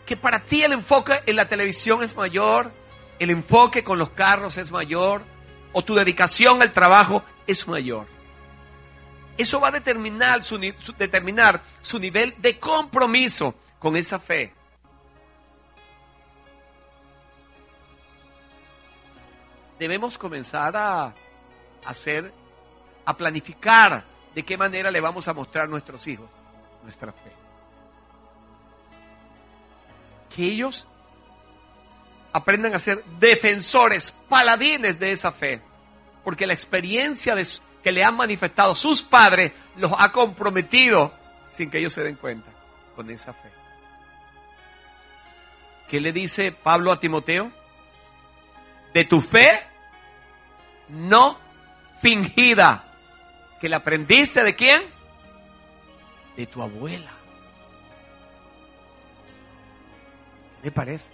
que, para ti el enfoque en la televisión es mayor, el enfoque con los carros es mayor, o tu dedicación al trabajo es mayor. Eso va a determinar su, nivel de compromiso con esa fe. Debemos comenzar a hacer, a planificar de qué manera le vamos a mostrar a nuestros hijos nuestra fe que ellos aprendan a ser defensores, paladines de esa fe, porque la experiencia de, que le han manifestado sus padres los ha comprometido sin que ellos se den cuenta con esa fe. ¿Qué le dice Pablo a Timoteo? De tu fe no fingida, que la aprendiste de quién? De tu abuela. ¿Le parece?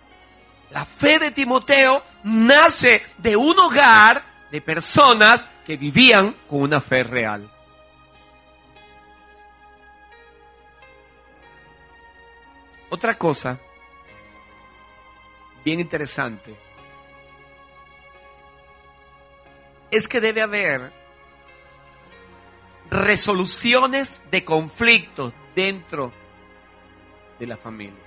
La fe de Timoteo nace de un hogar de personas que vivían con una fe real. Otra cosa bien interesante es que debe haber resoluciones de conflictos dentro de la familia.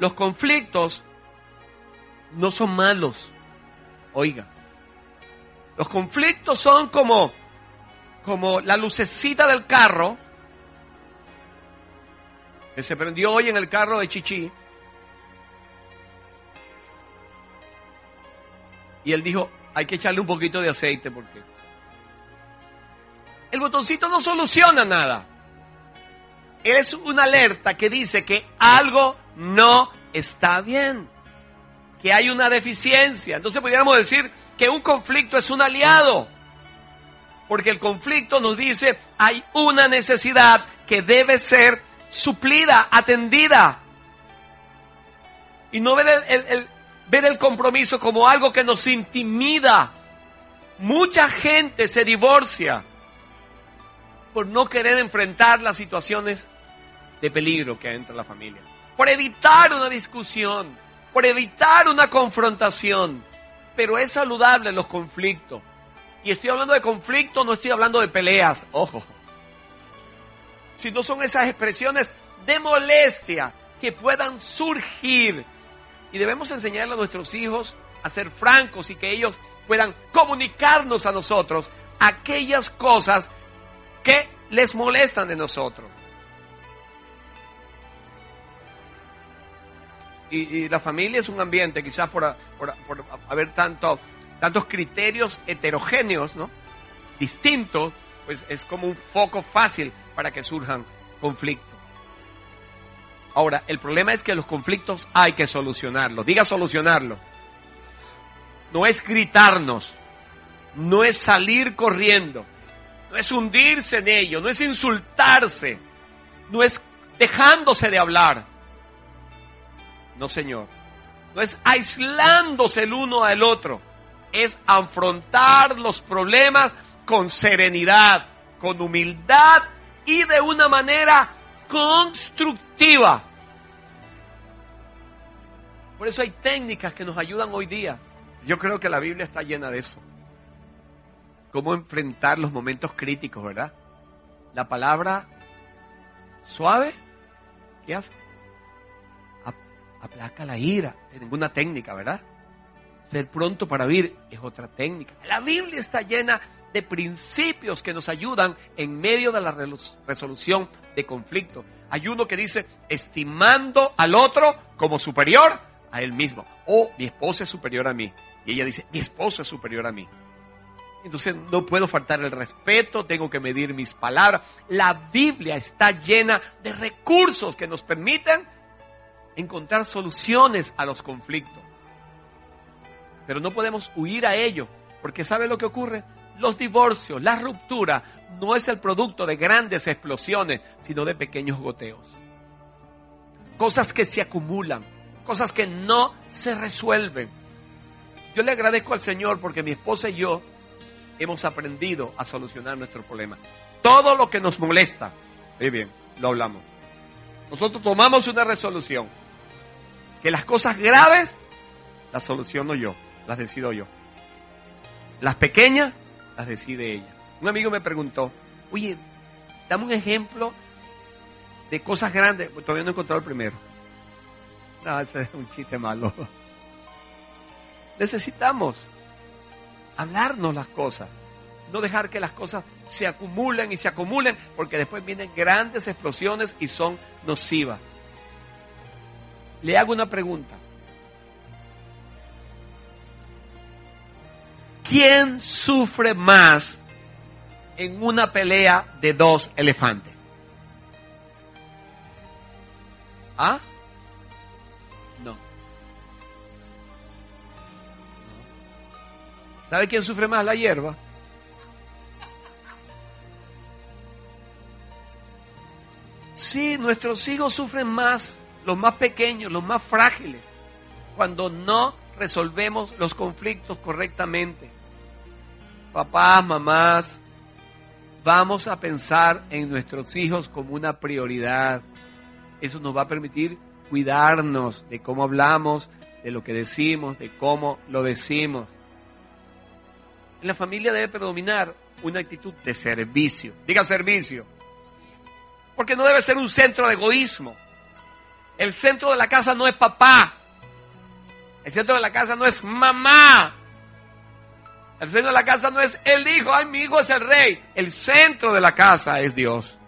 Los conflictos no son malos. Oiga, los conflictos son como, como la lucecita del carro que se prendió hoy en el carro de Chichi. Y él dijo, hay que echarle un poquito de aceite porque el botoncito no soluciona nada. Es una alerta que dice que algo no está bien, que hay una deficiencia. Entonces pudiéramos decir que un conflicto es un aliado, porque el conflicto nos dice hay una necesidad que debe ser suplida, atendida. Y no ver el, ver el compromiso como algo que nos intimida. Mucha gente se divorcia por no querer enfrentar las situaciones de peligro que hay entre la familia, por evitar una discusión, por evitar una confrontación. Pero es saludable los conflictos. Y estoy hablando de conflictos, no estoy hablando de peleas, ojo. Si no son esas expresiones de molestia que puedan surgir. Y debemos enseñarle a nuestros hijos a ser francos y que ellos puedan comunicarnos a nosotros aquellas cosas que les molestan de nosotros. Y, la familia es un ambiente, quizás por, haber tanto, tantos criterios heterogéneos, ¿no? Distintos, pues es como un foco fácil para que surjan conflictos. Ahora, el problema es que los conflictos hay que solucionarlos. Diga solucionarlo. No es gritarnos, no es salir corriendo, no es hundirse en ello, no es insultarse, no es dejándose de hablar. No, Señor. No es aislándose el uno al otro, es afrontar los problemas con serenidad, con humildad y de una manera constructiva. Por eso hay técnicas que nos ayudan hoy día. Yo creo que la Biblia está llena de eso cómo enfrentar los momentos críticos, ¿verdad? La palabra suave, ¿qué hace? Aplaca la ira. Es ninguna técnica, ¿verdad? Ser pronto para vivir es otra técnica. La Biblia está llena de principios que nos ayudan en medio de la resolución de conflictos. Hay uno que dice, estimando al otro como superior a él mismo. O mi esposa es superior a mí. Y ella dice, mi esposo es superior a mí. Entonces no puedo faltar el respeto, tengo que medir mis palabras. La Biblia está llena de recursos que nos permiten encontrar soluciones a los conflictos. Pero no podemos huir a ello, porque ¿sabe lo que ocurre? Los divorcios, la ruptura, no es el producto de grandes explosiones, sino de pequeños goteos. Cosas que se acumulan, cosas que no se resuelven. Yo le agradezco al Señor porque mi esposa y yo hemos aprendido a solucionar nuestro problema. Todo lo que nos molesta, muy bien, lo hablamos. Nosotros tomamos una resolución. Que las cosas graves las soluciono yo, las decido yo. Las pequeñas las decide ella. Un amigo me preguntó, oye, dame un ejemplo de cosas grandes. Todavía no he encontrado el primero. No, ese es un chiste malo. Necesitamos hablarnos las cosas. No dejar que las cosas se acumulen y se acumulen, porque después vienen grandes explosiones y son nocivas. Le hago una pregunta. ¿Quién sufre más en una pelea de dos elefantes? ¿Ah? ¿Sabe quién sufre más? La hierba. Sí, nuestros hijos sufren más, los más pequeños, los más frágiles, cuando no resolvemos los conflictos correctamente. Papás, mamás, vamos a pensar en nuestros hijos como una prioridad. Eso nos va a permitir cuidarnos de cómo hablamos, de lo que decimos, de cómo lo decimos. En la familia debe predominar una actitud de servicio. Diga servicio. Porque no debe ser un centro de egoísmo. El centro de la casa no es papá. El centro de la casa no es mamá. El centro de la casa no es el hijo, ay, mi hijo es el rey. El centro de la casa es Dios.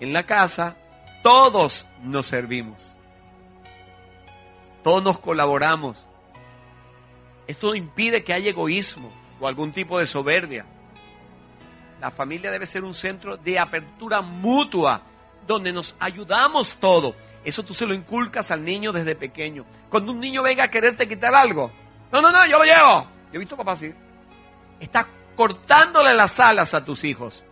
En la casa todos nos servimos. Todos nos colaboramos. Esto no impide que haya egoísmo o algún tipo de soberbia. La familia debe ser un centro de apertura mutua, donde nos ayudamos todo. Eso tú se lo inculcas al niño desde pequeño. Cuando un niño venga a quererte quitar algo, no, no, no, yo lo llevo. Yo he visto papá así. Estás cortándole las alas a tus hijos.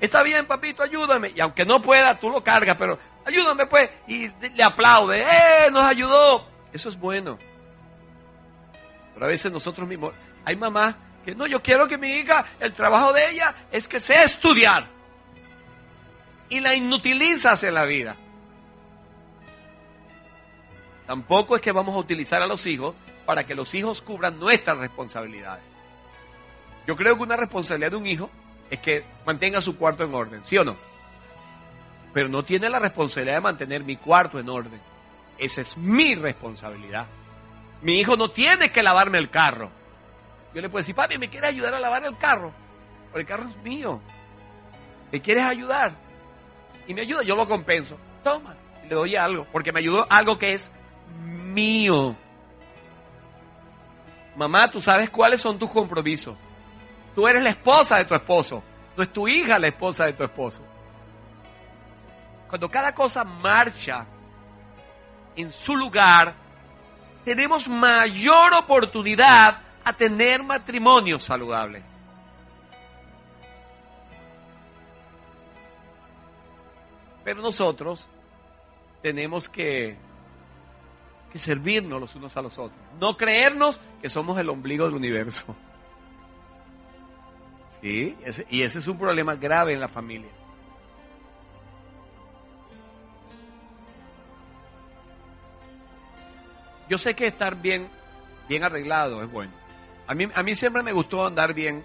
Está bien, papito, ayúdame. Y aunque no pueda, tú lo cargas, pero ayúdame pues. Y le aplaude. ¡Eh! Nos ayudó. Eso es bueno. Pero a veces nosotros mismos, hay mamás que no, yo quiero que mi hija, el trabajo de ella es que sea estudiar. Y la inutilizas en la vida. Tampoco es que vamos a utilizar a los hijos para que los hijos cubran nuestras responsabilidades. Yo creo que una responsabilidad de un hijo es que mantenga su cuarto en orden, ¿sí o no? Pero no tiene la responsabilidad de mantener mi cuarto en orden. Esa es mi responsabilidad. Mi hijo no tiene que lavarme el carro. Yo le puedo decir, papi, ¿me quieres ayudar a lavar el carro? Pero el carro es mío. ¿Me quieres ayudar? Y me ayuda, yo lo compenso. Toma, y le doy algo, porque me ayudó algo que es mío. Mamá, tú sabes cuáles son tus compromisos. Tú eres la esposa de tu esposo. No es tu hija la esposa de tu esposo. Cuando cada cosa marcha en su lugar, tenemos mayor oportunidad a tener matrimonios saludables. Pero nosotros tenemos que, que servirnos los unos a los otros. No creernos que somos el ombligo del universo. ¿Sí? y ese es un problema grave en la familia. Yo sé que estar bien, bien arreglado es bueno. A mí, a mí siempre me gustó andar bien,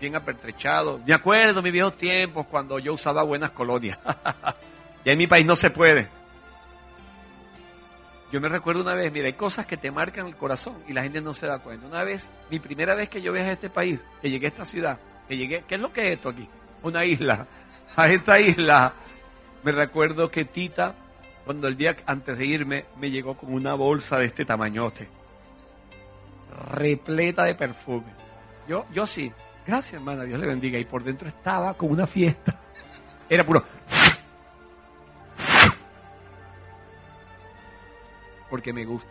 bien apertrechado. Me acuerdo mis viejos tiempos cuando yo usaba buenas colonias. <laughs> y en mi país no se puede. Yo me recuerdo una vez, mira, hay cosas que te marcan el corazón y la gente no se da cuenta. Una vez, mi primera vez que yo viajé a este país, que llegué a esta ciudad, que llegué, ¿qué es lo que es esto aquí? Una isla. <laughs> A esta isla, me recuerdo que Tita, cuando el día antes de irme, me llegó con una bolsa de este tamañote, repleta de perfume. Yo, yo sí, gracias hermana, Dios le bendiga. Y por dentro estaba como una fiesta. Era puro. porque me gusta.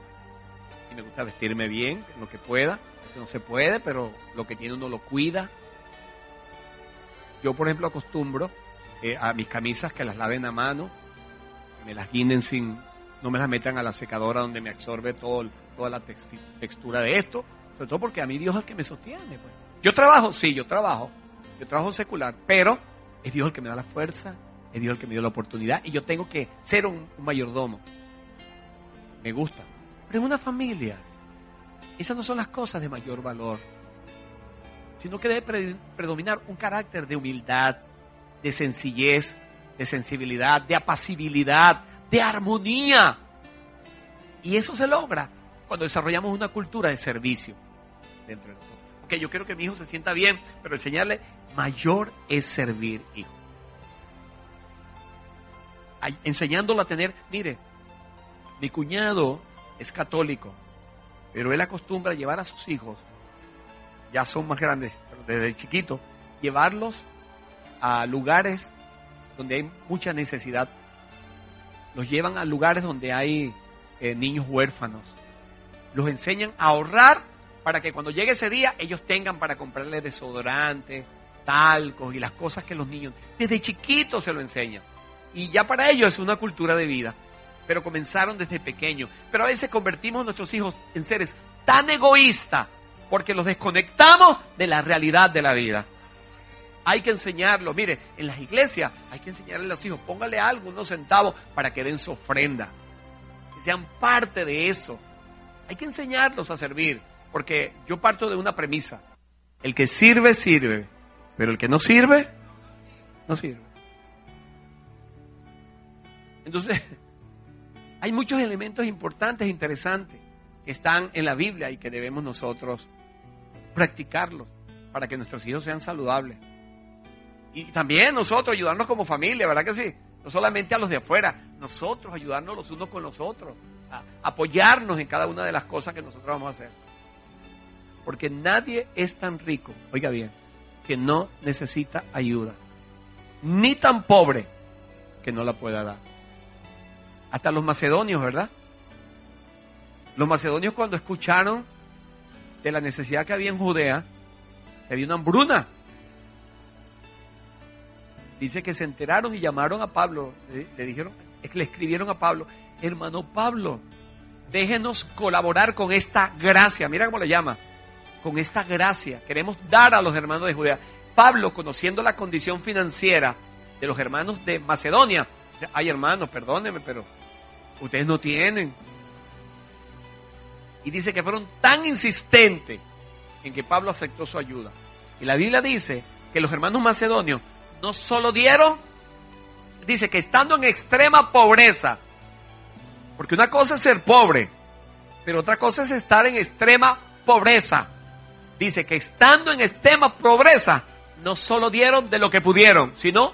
Y me gusta vestirme bien, lo que pueda. Eso no se puede, pero lo que tiene uno lo cuida. Yo, por ejemplo, acostumbro eh, a mis camisas que las laven a mano, que me las guinden sin, no me las metan a la secadora donde me absorbe todo, toda la textura de esto. Sobre todo porque a mí Dios es el que me sostiene. Pues. Yo trabajo, sí, yo trabajo. Yo trabajo secular, pero es Dios el que me da la fuerza, es Dios el que me dio la oportunidad y yo tengo que ser un mayordomo me gusta. Pero en una familia, esas no son las cosas de mayor valor, sino que debe predominar un carácter de humildad, de sencillez, de sensibilidad, de apacibilidad, de armonía. Y eso se logra cuando desarrollamos una cultura de servicio dentro de nosotros. Ok, yo quiero que mi hijo se sienta bien, pero enseñarle mayor es servir, hijo. Enseñándolo a tener, mire, mi cuñado es católico, pero él acostumbra llevar a sus hijos, ya son más grandes, pero desde chiquito, llevarlos a lugares donde hay mucha necesidad. Los llevan a lugares donde hay eh, niños huérfanos. Los enseñan a ahorrar para que cuando llegue ese día ellos tengan para comprarle desodorante, talcos y las cosas que los niños desde chiquitos se lo enseñan. Y ya para ellos es una cultura de vida pero comenzaron desde pequeños. Pero a veces convertimos a nuestros hijos en seres tan egoístas porque los desconectamos de la realidad de la vida. Hay que enseñarlo. Mire, en las iglesias hay que enseñarle a los hijos, póngale algo, unos centavos, para que den su ofrenda. Que sean parte de eso. Hay que enseñarlos a servir. Porque yo parto de una premisa. El que sirve, sirve. Pero el que no sirve, no sirve. Entonces, <laughs> hay muchos elementos importantes, interesantes, que están en la Biblia y que debemos nosotros practicarlos para que nuestros hijos sean saludables. Y también nosotros ayudarnos como familia, ¿verdad que sí? No solamente a los de afuera, nosotros ayudarnos los unos con los otros, apoyarnos en cada una de las cosas que nosotros vamos a hacer. Porque nadie es tan rico, oiga bien, que no necesita ayuda, ni tan pobre que no la pueda dar. Hasta los macedonios, ¿verdad? Los macedonios cuando escucharon de la necesidad que había en Judea, que había una hambruna, dice que se enteraron y llamaron a Pablo, le, dijeron, es que le escribieron a Pablo, hermano Pablo, déjenos colaborar con esta gracia, mira cómo le llama, con esta gracia, queremos dar a los hermanos de Judea. Pablo, conociendo la condición financiera de los hermanos de Macedonia, ay hermanos, perdónenme, pero ustedes no tienen. Y dice que fueron tan insistentes en que Pablo aceptó su ayuda. Y la Biblia dice que los hermanos macedonios no solo dieron, dice que estando en extrema pobreza, porque una cosa es ser pobre, pero otra cosa es estar en extrema pobreza. Dice que estando en extrema pobreza, no solo dieron de lo que pudieron, sino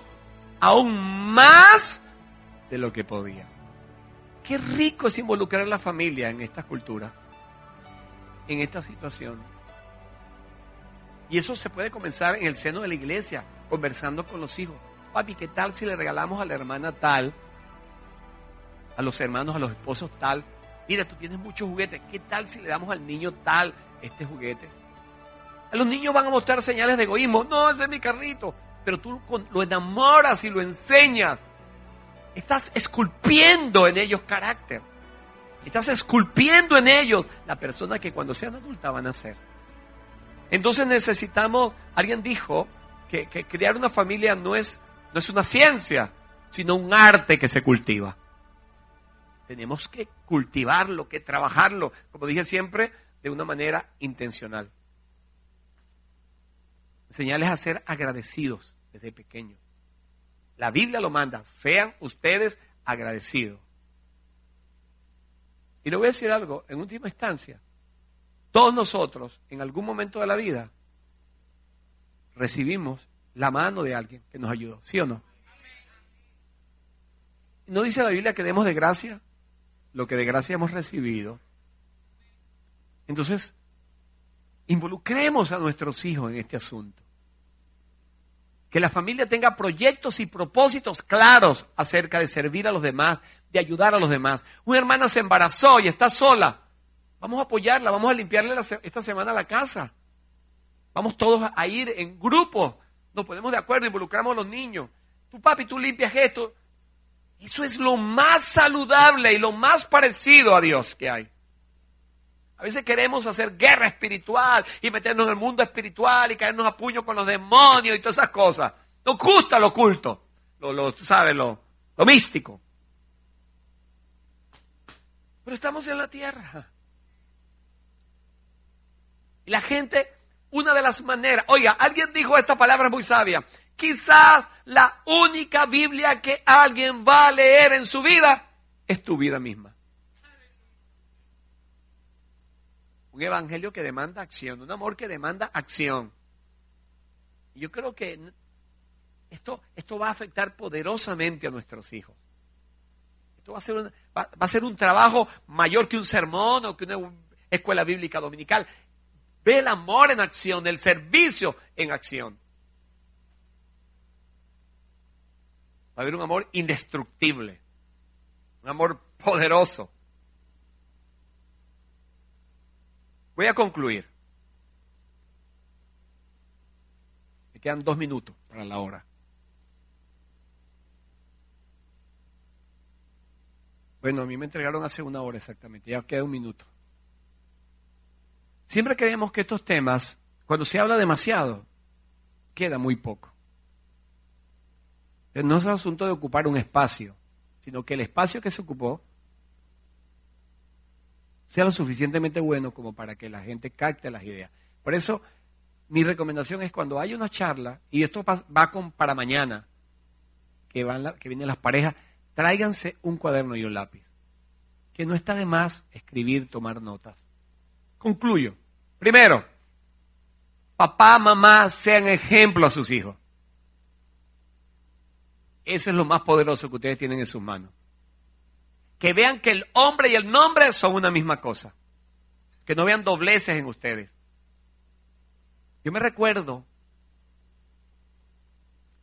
aún más de lo que podían. Qué rico es involucrar a la familia en esta cultura, en esta situación. Y eso se puede comenzar en el seno de la iglesia, conversando con los hijos. Papi, ¿qué tal si le regalamos a la hermana tal, a los hermanos, a los esposos tal? Mira, tú tienes muchos juguetes. ¿Qué tal si le damos al niño tal este juguete? Los niños van a mostrar señales de egoísmo. No, ese es mi carrito. Pero tú lo enamoras y lo enseñas. Estás esculpiendo en ellos carácter. Estás esculpiendo en ellos la persona que cuando sean adultas van a ser. Entonces necesitamos, alguien dijo, que, crear una familia no es, no es una ciencia, sino un arte que se cultiva. Tenemos que cultivarlo, que trabajarlo, como dije siempre, de una manera intencional. Enseñarles a ser agradecidos desde pequeños. La Biblia lo manda, sean ustedes agradecidos. Y le voy a decir algo, en última instancia, todos nosotros, en algún momento de la vida, recibimos la mano de alguien que nos ayudó, ¿sí o no? ¿No dice la Biblia que demos de gracia lo que de gracia hemos recibido? Entonces, involucremos a nuestros hijos en este asunto. Que la familia tenga proyectos y propósitos claros acerca de servir a los demás, de ayudar a los demás. Una hermana se embarazó y está sola. Vamos a apoyarla, vamos a limpiarle esta semana la casa. Vamos todos a ir en grupo. Nos ponemos de acuerdo, involucramos a los niños. Tu papi, tú limpias esto. Eso es lo más saludable y lo más parecido a Dios que hay. A veces queremos hacer guerra espiritual y meternos en el mundo espiritual y caernos a puño con los demonios y todas esas cosas. Nos gusta lo oculto, lo, lo ¿sabes? Lo, lo místico. Pero estamos en la tierra. Y la gente una de las maneras, oiga, alguien dijo esta palabra muy sabia, quizás la única Biblia que alguien va a leer en su vida es tu vida misma. Un evangelio que demanda acción, un amor que demanda acción. Yo creo que esto, esto va a afectar poderosamente a nuestros hijos. Esto va a, ser un, va a ser un trabajo mayor que un sermón o que una escuela bíblica dominical. Ve el amor en acción, el servicio en acción. Va a haber un amor indestructible, un amor poderoso. Voy a concluir. Me quedan dos minutos para la hora. Bueno, a mí me entregaron hace una hora exactamente, ya queda un minuto. Siempre creemos que estos temas, cuando se habla demasiado, queda muy poco. No es asunto de ocupar un espacio, sino que el espacio que se ocupó sea lo suficientemente bueno como para que la gente capte las ideas. Por eso, mi recomendación es cuando hay una charla, y esto va con para mañana, que, van que vienen las parejas, tráiganse un cuaderno y un lápiz. Que no está de más escribir, tomar notas. Concluyo. Primero, papá, mamá sean ejemplo a sus hijos. Eso es lo más poderoso que ustedes tienen en sus manos. Que vean que el hombre y el nombre son una misma cosa. Que no vean dobleces en ustedes. Yo me recuerdo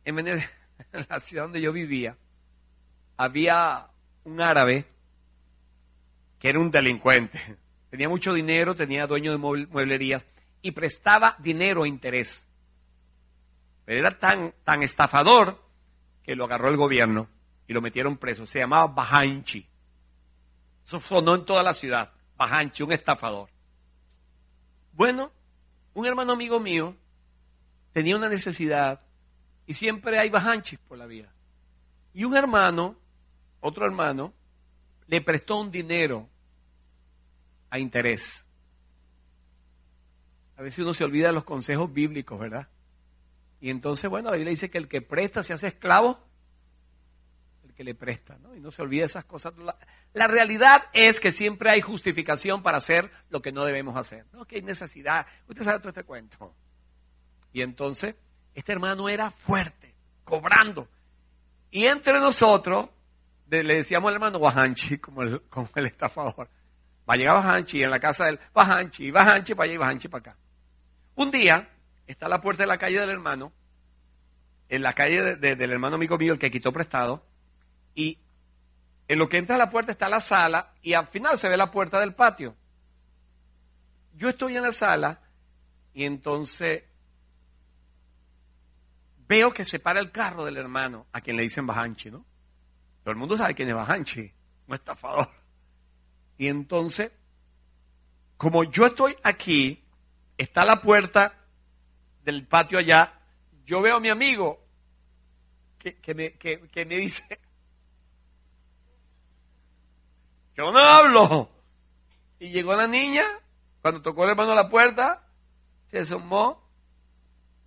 en <laughs> la ciudad donde yo vivía, había un árabe que era un delincuente. <laughs> Tenía mucho dinero, tenía dueño de mueblerías y prestaba dinero a interés. Pero era tan, tan estafador que lo agarró el gobierno y lo metieron preso. Se llamaba Bajanchi. Eso sonó en toda la ciudad. Bajanchi, un estafador. Bueno, un hermano amigo mío tenía una necesidad y siempre hay bajanchis por la vida. Y un hermano, otro hermano, le prestó un dinero a interés. A veces uno se olvida de los consejos bíblicos, ¿verdad? Y entonces, bueno, la Biblia dice que el que presta se hace esclavo, que le presta, ¿no? Y no se olvida de esas cosas. La, realidad es que siempre hay justificación para hacer lo que no debemos hacer. No, que hay necesidad. Usted sabe todo este cuento. Y entonces, este hermano era fuerte, cobrando. Y entre nosotros, le decíamos al hermano Bajanchi, como el, como el estafador, va a llegar Bajanchi en la casa del Bajanchi, Bajanchi para allá y Bajanchi para acá. Un día, está a la puerta de la calle del hermano, en la calle del hermano amigo mío, el que quitó prestado, y en lo que entra a la puerta está la sala, y al final se ve la puerta del patio. Yo estoy en la sala, y entonces veo que se para el carro del hermano, a quien le dicen Bajanchi, ¿no? Todo el mundo sabe quién es Bajanchi, un estafador. Y entonces, como yo estoy aquí, está la puerta del patio allá, yo veo a mi amigo que, me, que me dice, yo no hablo. Y llegó la niña, cuando tocó el hermano a la puerta, se asomó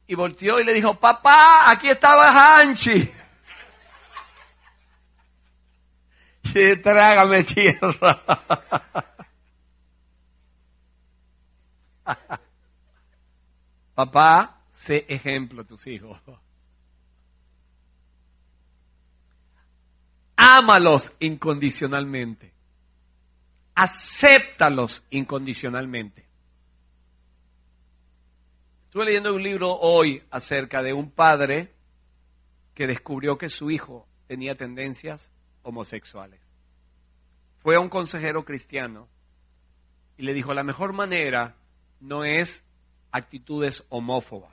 y volteó y le dijo, papá, aquí estaba Hanchi. <laughs> Trágame tierra. <laughs> papá, sé ejemplo a tus hijos. <laughs> Ámalos incondicionalmente. Acéptalos incondicionalmente. Estuve leyendo un libro hoy acerca de un padre que descubrió que su hijo tenía tendencias homosexuales. Fue a un consejero cristiano y le dijo, la mejor manera no es actitudes homófobas.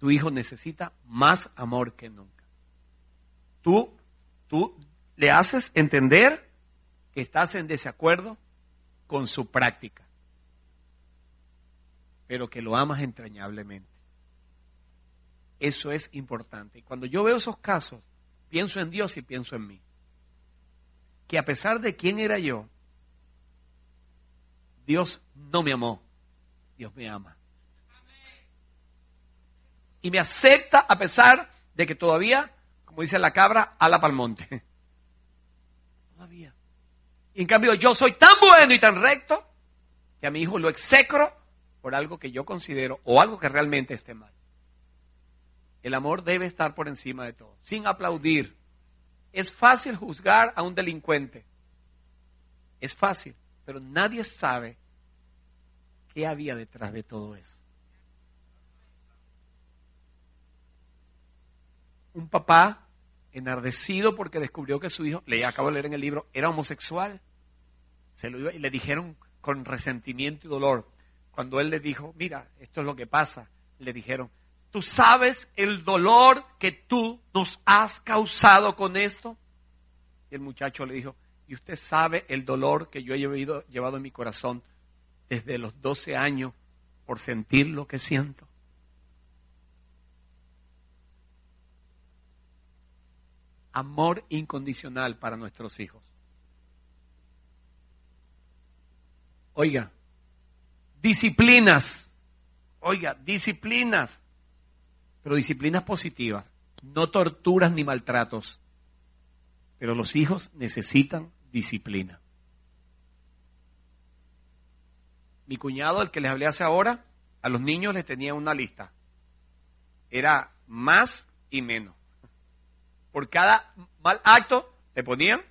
Tu hijo necesita más amor que nunca. Tú, tú le haces entender que estás en desacuerdo con su práctica pero que lo amas entrañablemente. Eso es importante. Y cuando yo veo esos casos, pienso en Dios y pienso en mí. Que a pesar de quién era yo, Dios no me amó, Dios me ama. Y me acepta a pesar de que todavía, como dice la cabra, ala pa'l monte. <laughs> Todavía. En cambio yo soy tan bueno y tan recto que a mi hijo lo execro por algo que yo considero o algo que realmente esté mal. El amor debe estar por encima de todo, sin aplaudir. Es fácil juzgar a un delincuente. Es fácil, pero nadie sabe qué había detrás de todo eso. Un papá enardecido porque descubrió que su hijo, le acabo de leer en el libro, era homosexual. Se lo iba, y le dijeron con resentimiento y dolor, cuando él le dijo, mira, esto es lo que pasa, le dijeron, ¿tú sabes el dolor que tú nos has causado con esto? Y el muchacho le dijo, ¿y usted sabe el dolor que yo he llevado, llevado en mi corazón desde los 12 años por sentir lo que siento? Amor incondicional para nuestros hijos. Oiga, disciplinas. Oiga, disciplinas. Pero disciplinas positivas, no torturas ni maltratos. Pero los hijos necesitan disciplina. Mi cuñado, el que les hablé hace ahora, a los niños les tenía una lista. Era más y menos. Por cada mal acto le ponían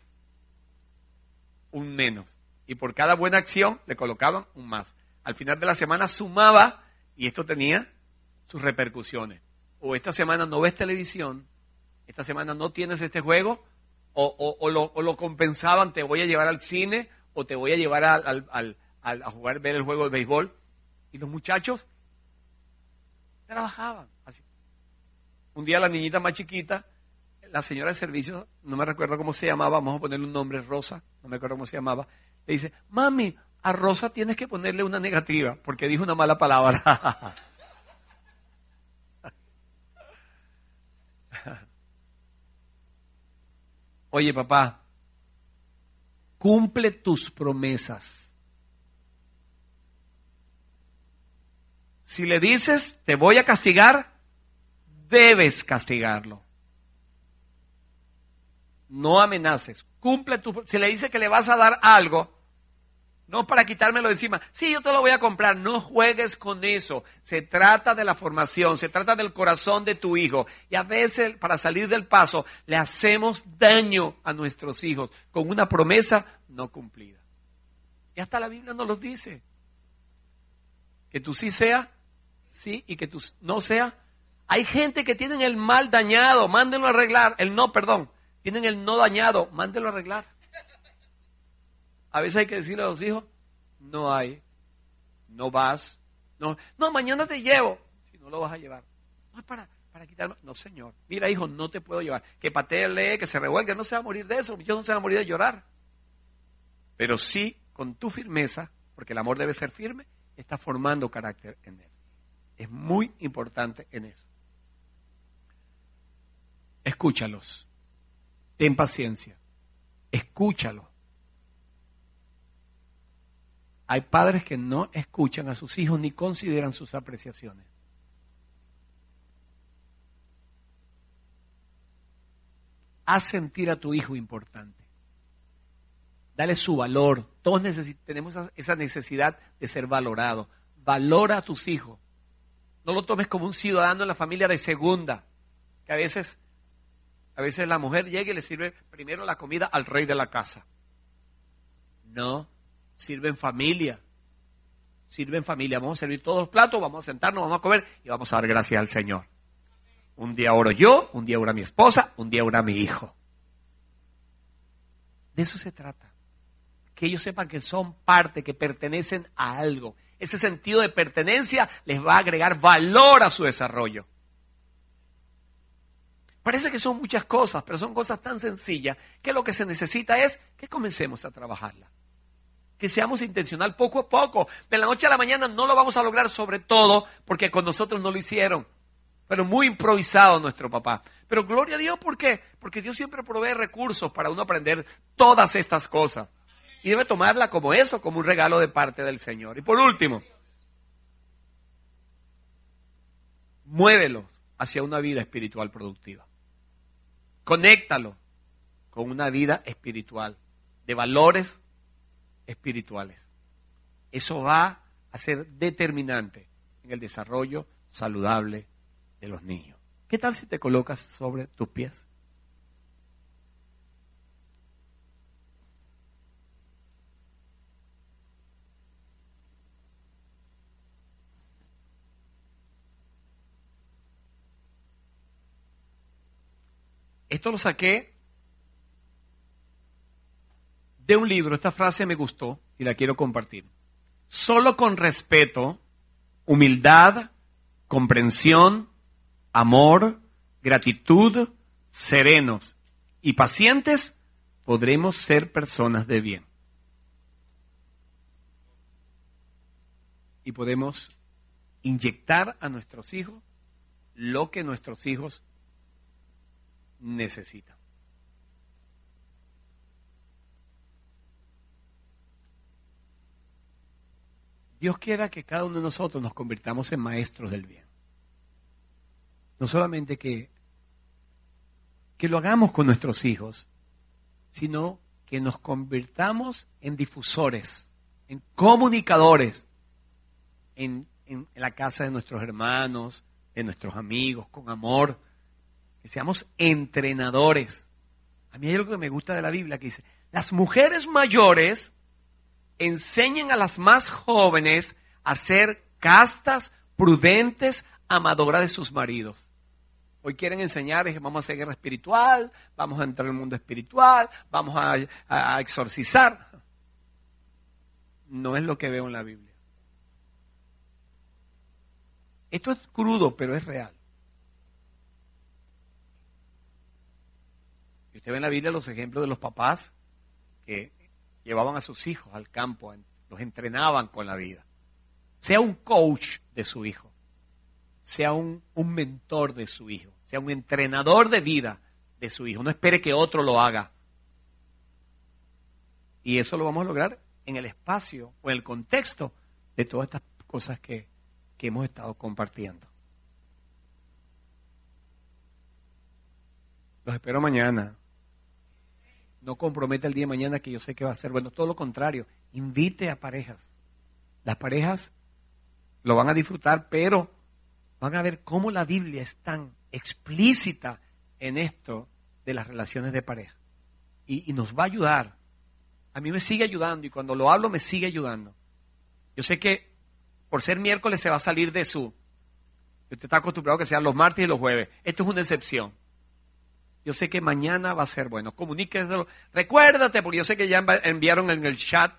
un menos. Y por cada buena acción le colocaban un más. Al final de la semana sumaba y esto tenía sus repercusiones. O esta semana no ves televisión, esta semana no tienes este juego, o, lo, compensaban, te voy a llevar al cine o te voy a llevar al, a jugar, ver el juego de béisbol. Y los muchachos trabajaban. Así. Un día la niñita más chiquita, la señora de servicio, no me recuerdo cómo se llamaba, vamos a ponerle un nombre, Rosa, no me acuerdo cómo se llamaba, le dice, mami, a Rosa tienes que ponerle una negativa porque dijo una mala palabra. <laughs> Oye, papá, cumple tus promesas. Si le dices, te voy a castigar, debes castigarlo. No amenaces. Cumple tu... Si le dices que le vas a dar algo, no para quitármelo encima. Sí, yo te lo voy a comprar. No juegues con eso. Se trata de la formación, se trata del corazón de tu hijo. Y a veces, para salir del paso, le hacemos daño a nuestros hijos con una promesa no cumplida. Y hasta la Biblia nos lo dice. Que tú sí sea, sí, y que tú no sea. Hay gente que tienen el mal dañado, mándenlo a arreglar. El no, perdón. Tienen el no dañado, mándenlo a arreglar. A veces hay que decirle a los hijos, no hay, no vas, no, no, mañana te llevo, si no lo vas a llevar. No es para, para no señor, mira hijo, no te puedo llevar, que patee, que se revuelque, no se va a morir de eso, yo no se va a morir de llorar. Pero sí, con tu firmeza, porque el amor debe ser firme, está formando carácter en él. Es muy importante en eso. Escúchalos, ten paciencia, escúchalos Hay padres que no escuchan a sus hijos ni consideran sus apreciaciones. Haz sentir a tu hijo importante. Dale su valor. Todos tenemos esa necesidad de ser valorado. Valora a tus hijos. No lo tomes como un ciudadano en la familia de segunda, que a veces, a veces la mujer llega y le sirve primero la comida al rey de la casa. No, sirve en familia. Sirve en familia. Vamos a servir todos los platos, vamos a sentarnos, vamos a comer y vamos a dar gracias al Señor. Un día oro yo, un día ora mi esposa, un día ora mi hijo. De eso se trata. Que ellos sepan que son parte, que pertenecen a algo. Ese sentido de pertenencia les va a agregar valor a su desarrollo. Parece que son muchas cosas, pero son cosas tan sencillas que lo que se necesita es que comencemos a trabajarlas que seamos intencional poco a poco. De la noche a la mañana no lo vamos a lograr sobre todo porque con nosotros no lo hicieron. Pero muy improvisado nuestro papá. Pero gloria a Dios, ¿por qué? Porque Dios siempre provee recursos para uno aprender todas estas cosas. Y debe tomarla como eso, como un regalo de parte del Señor. Y por último, muévelos hacia una vida espiritual productiva. Conéctalo con una vida espiritual de valores espirituales. Eso va a ser determinante en el desarrollo saludable de los niños. ¿Qué tal si te colocas sobre tus pies? Esto lo saqué de un libro, esta frase me gustó y la quiero compartir. Solo con respeto, humildad, comprensión, amor, gratitud, serenos y pacientes, podremos ser personas de bien. Y podemos inyectar a nuestros hijos lo que nuestros hijos necesitan. Dios quiera que cada uno de nosotros nos convirtamos en maestros del bien. No solamente que, que lo hagamos con nuestros hijos, sino que nos convirtamos en difusores, en comunicadores, en, en la casa de nuestros hermanos, de nuestros amigos, con amor, que seamos entrenadores. A mí hay algo que me gusta de la Biblia que dice, las mujeres mayores enseñen a las más jóvenes a ser castas, prudentes, amadoras de sus maridos. Hoy quieren enseñar, vamos a hacer guerra espiritual, vamos a entrar en el mundo espiritual, vamos a exorcizar. No es lo que veo en la Biblia. Esto es crudo, pero es real. Usted ve en la Biblia los ejemplos de los papás que llevaban a sus hijos al campo, los entrenaban con la vida. Sea un coach de su hijo, sea un, mentor de su hijo, sea un entrenador de vida de su hijo. No espere que otro lo haga. Y eso lo vamos a lograr en el espacio o en el contexto de todas estas cosas que, que hemos estado compartiendo. Los espero mañana no comprometa el día de mañana que yo sé que va a ser bueno. Todo lo contrario, invite a parejas. Las parejas lo van a disfrutar, pero van a ver cómo la Biblia es tan explícita en esto de las relaciones de pareja. Y, nos va a ayudar. A mí me sigue ayudando y cuando lo hablo me sigue ayudando. Yo sé que por ser miércoles se va a salir de su... Usted está acostumbrado a que sean los martes y los jueves. Esto es una excepción. Yo sé que mañana va a ser bueno. Comuníqueselo. Recuérdate, porque yo sé que ya enviaron en el chat.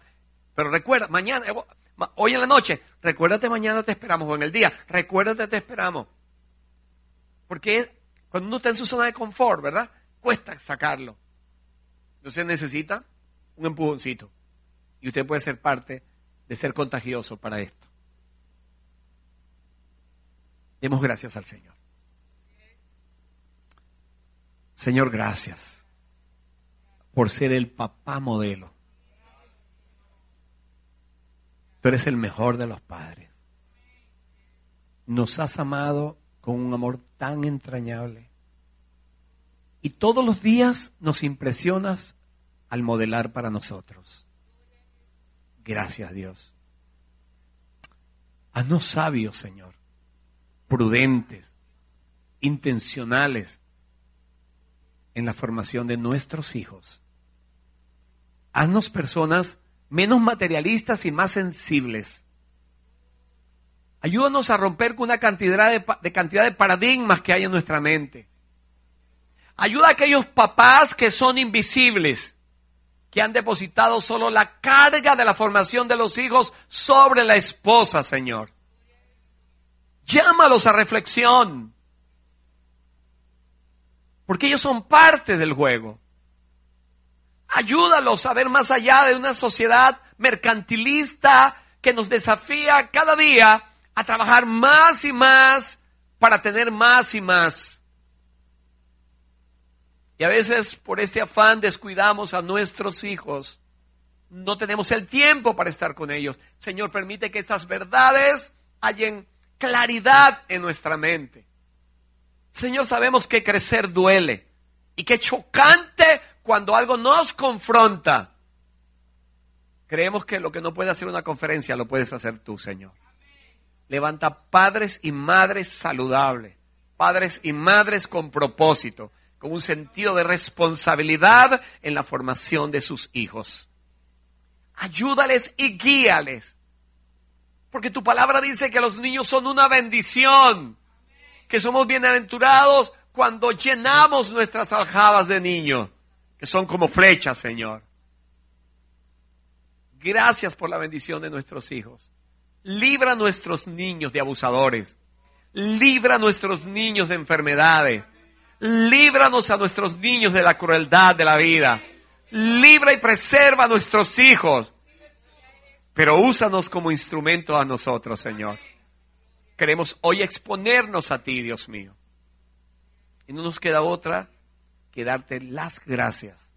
Pero recuerda, mañana, eh, hoy en la noche, recuérdate mañana te esperamos. O en el día, recuérdate te esperamos. Porque cuando uno está en su zona de confort, ¿verdad? Cuesta sacarlo. Entonces necesita un empujoncito. Y usted puede ser parte de ser contagioso para esto. Demos gracias al Señor. Señor, gracias por ser el papá modelo. Tú eres el mejor de los padres. Nos has amado con un amor tan entrañable. Y todos los días nos impresionas al modelar para nosotros. Gracias Dios. Haznos sabios, Señor, prudentes, intencionales, en la formación de nuestros hijos. Haznos personas menos materialistas y más sensibles. Ayúdanos a romper con una cantidad de, cantidad de paradigmas que hay en nuestra mente. Ayuda a aquellos papás que son invisibles, que han depositado solo la carga de la formación de los hijos sobre la esposa, Señor. Llámalos a reflexión porque ellos son parte del juego. Ayúdalos a ver más allá de una sociedad mercantilista que nos desafía cada día a trabajar más y más para tener más y más. Y a veces por este afán descuidamos a nuestros hijos. No tenemos el tiempo para estar con ellos. Señor, permite que estas verdades hallen claridad en nuestra mente. Señor, sabemos que crecer duele y que chocante cuando algo nos confronta. Creemos que lo que no puede hacer una conferencia lo puedes hacer tú, Señor. Levanta padres y madres saludables, padres y madres con propósito, con un sentido de responsabilidad en la formación de sus hijos. Ayúdales y guíales. Porque tu palabra dice que los niños son una bendición que somos bienaventurados cuando llenamos nuestras aljabas de niños, que son como flechas, Señor. Gracias por la bendición de nuestros hijos. Libra a nuestros niños de abusadores. Libra a nuestros niños de enfermedades. Líbranos a nuestros niños de la crueldad de la vida. Libra y preserva a nuestros hijos. Pero úsanos como instrumento a nosotros, Señor. Queremos hoy exponernos a ti, Dios mío. Y no nos queda otra que darte las gracias.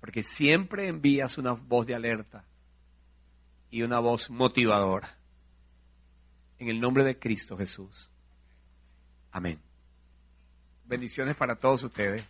Porque siempre envías una voz de alerta y una voz motivadora. En el nombre de Cristo Jesús. Amén. Bendiciones para todos ustedes.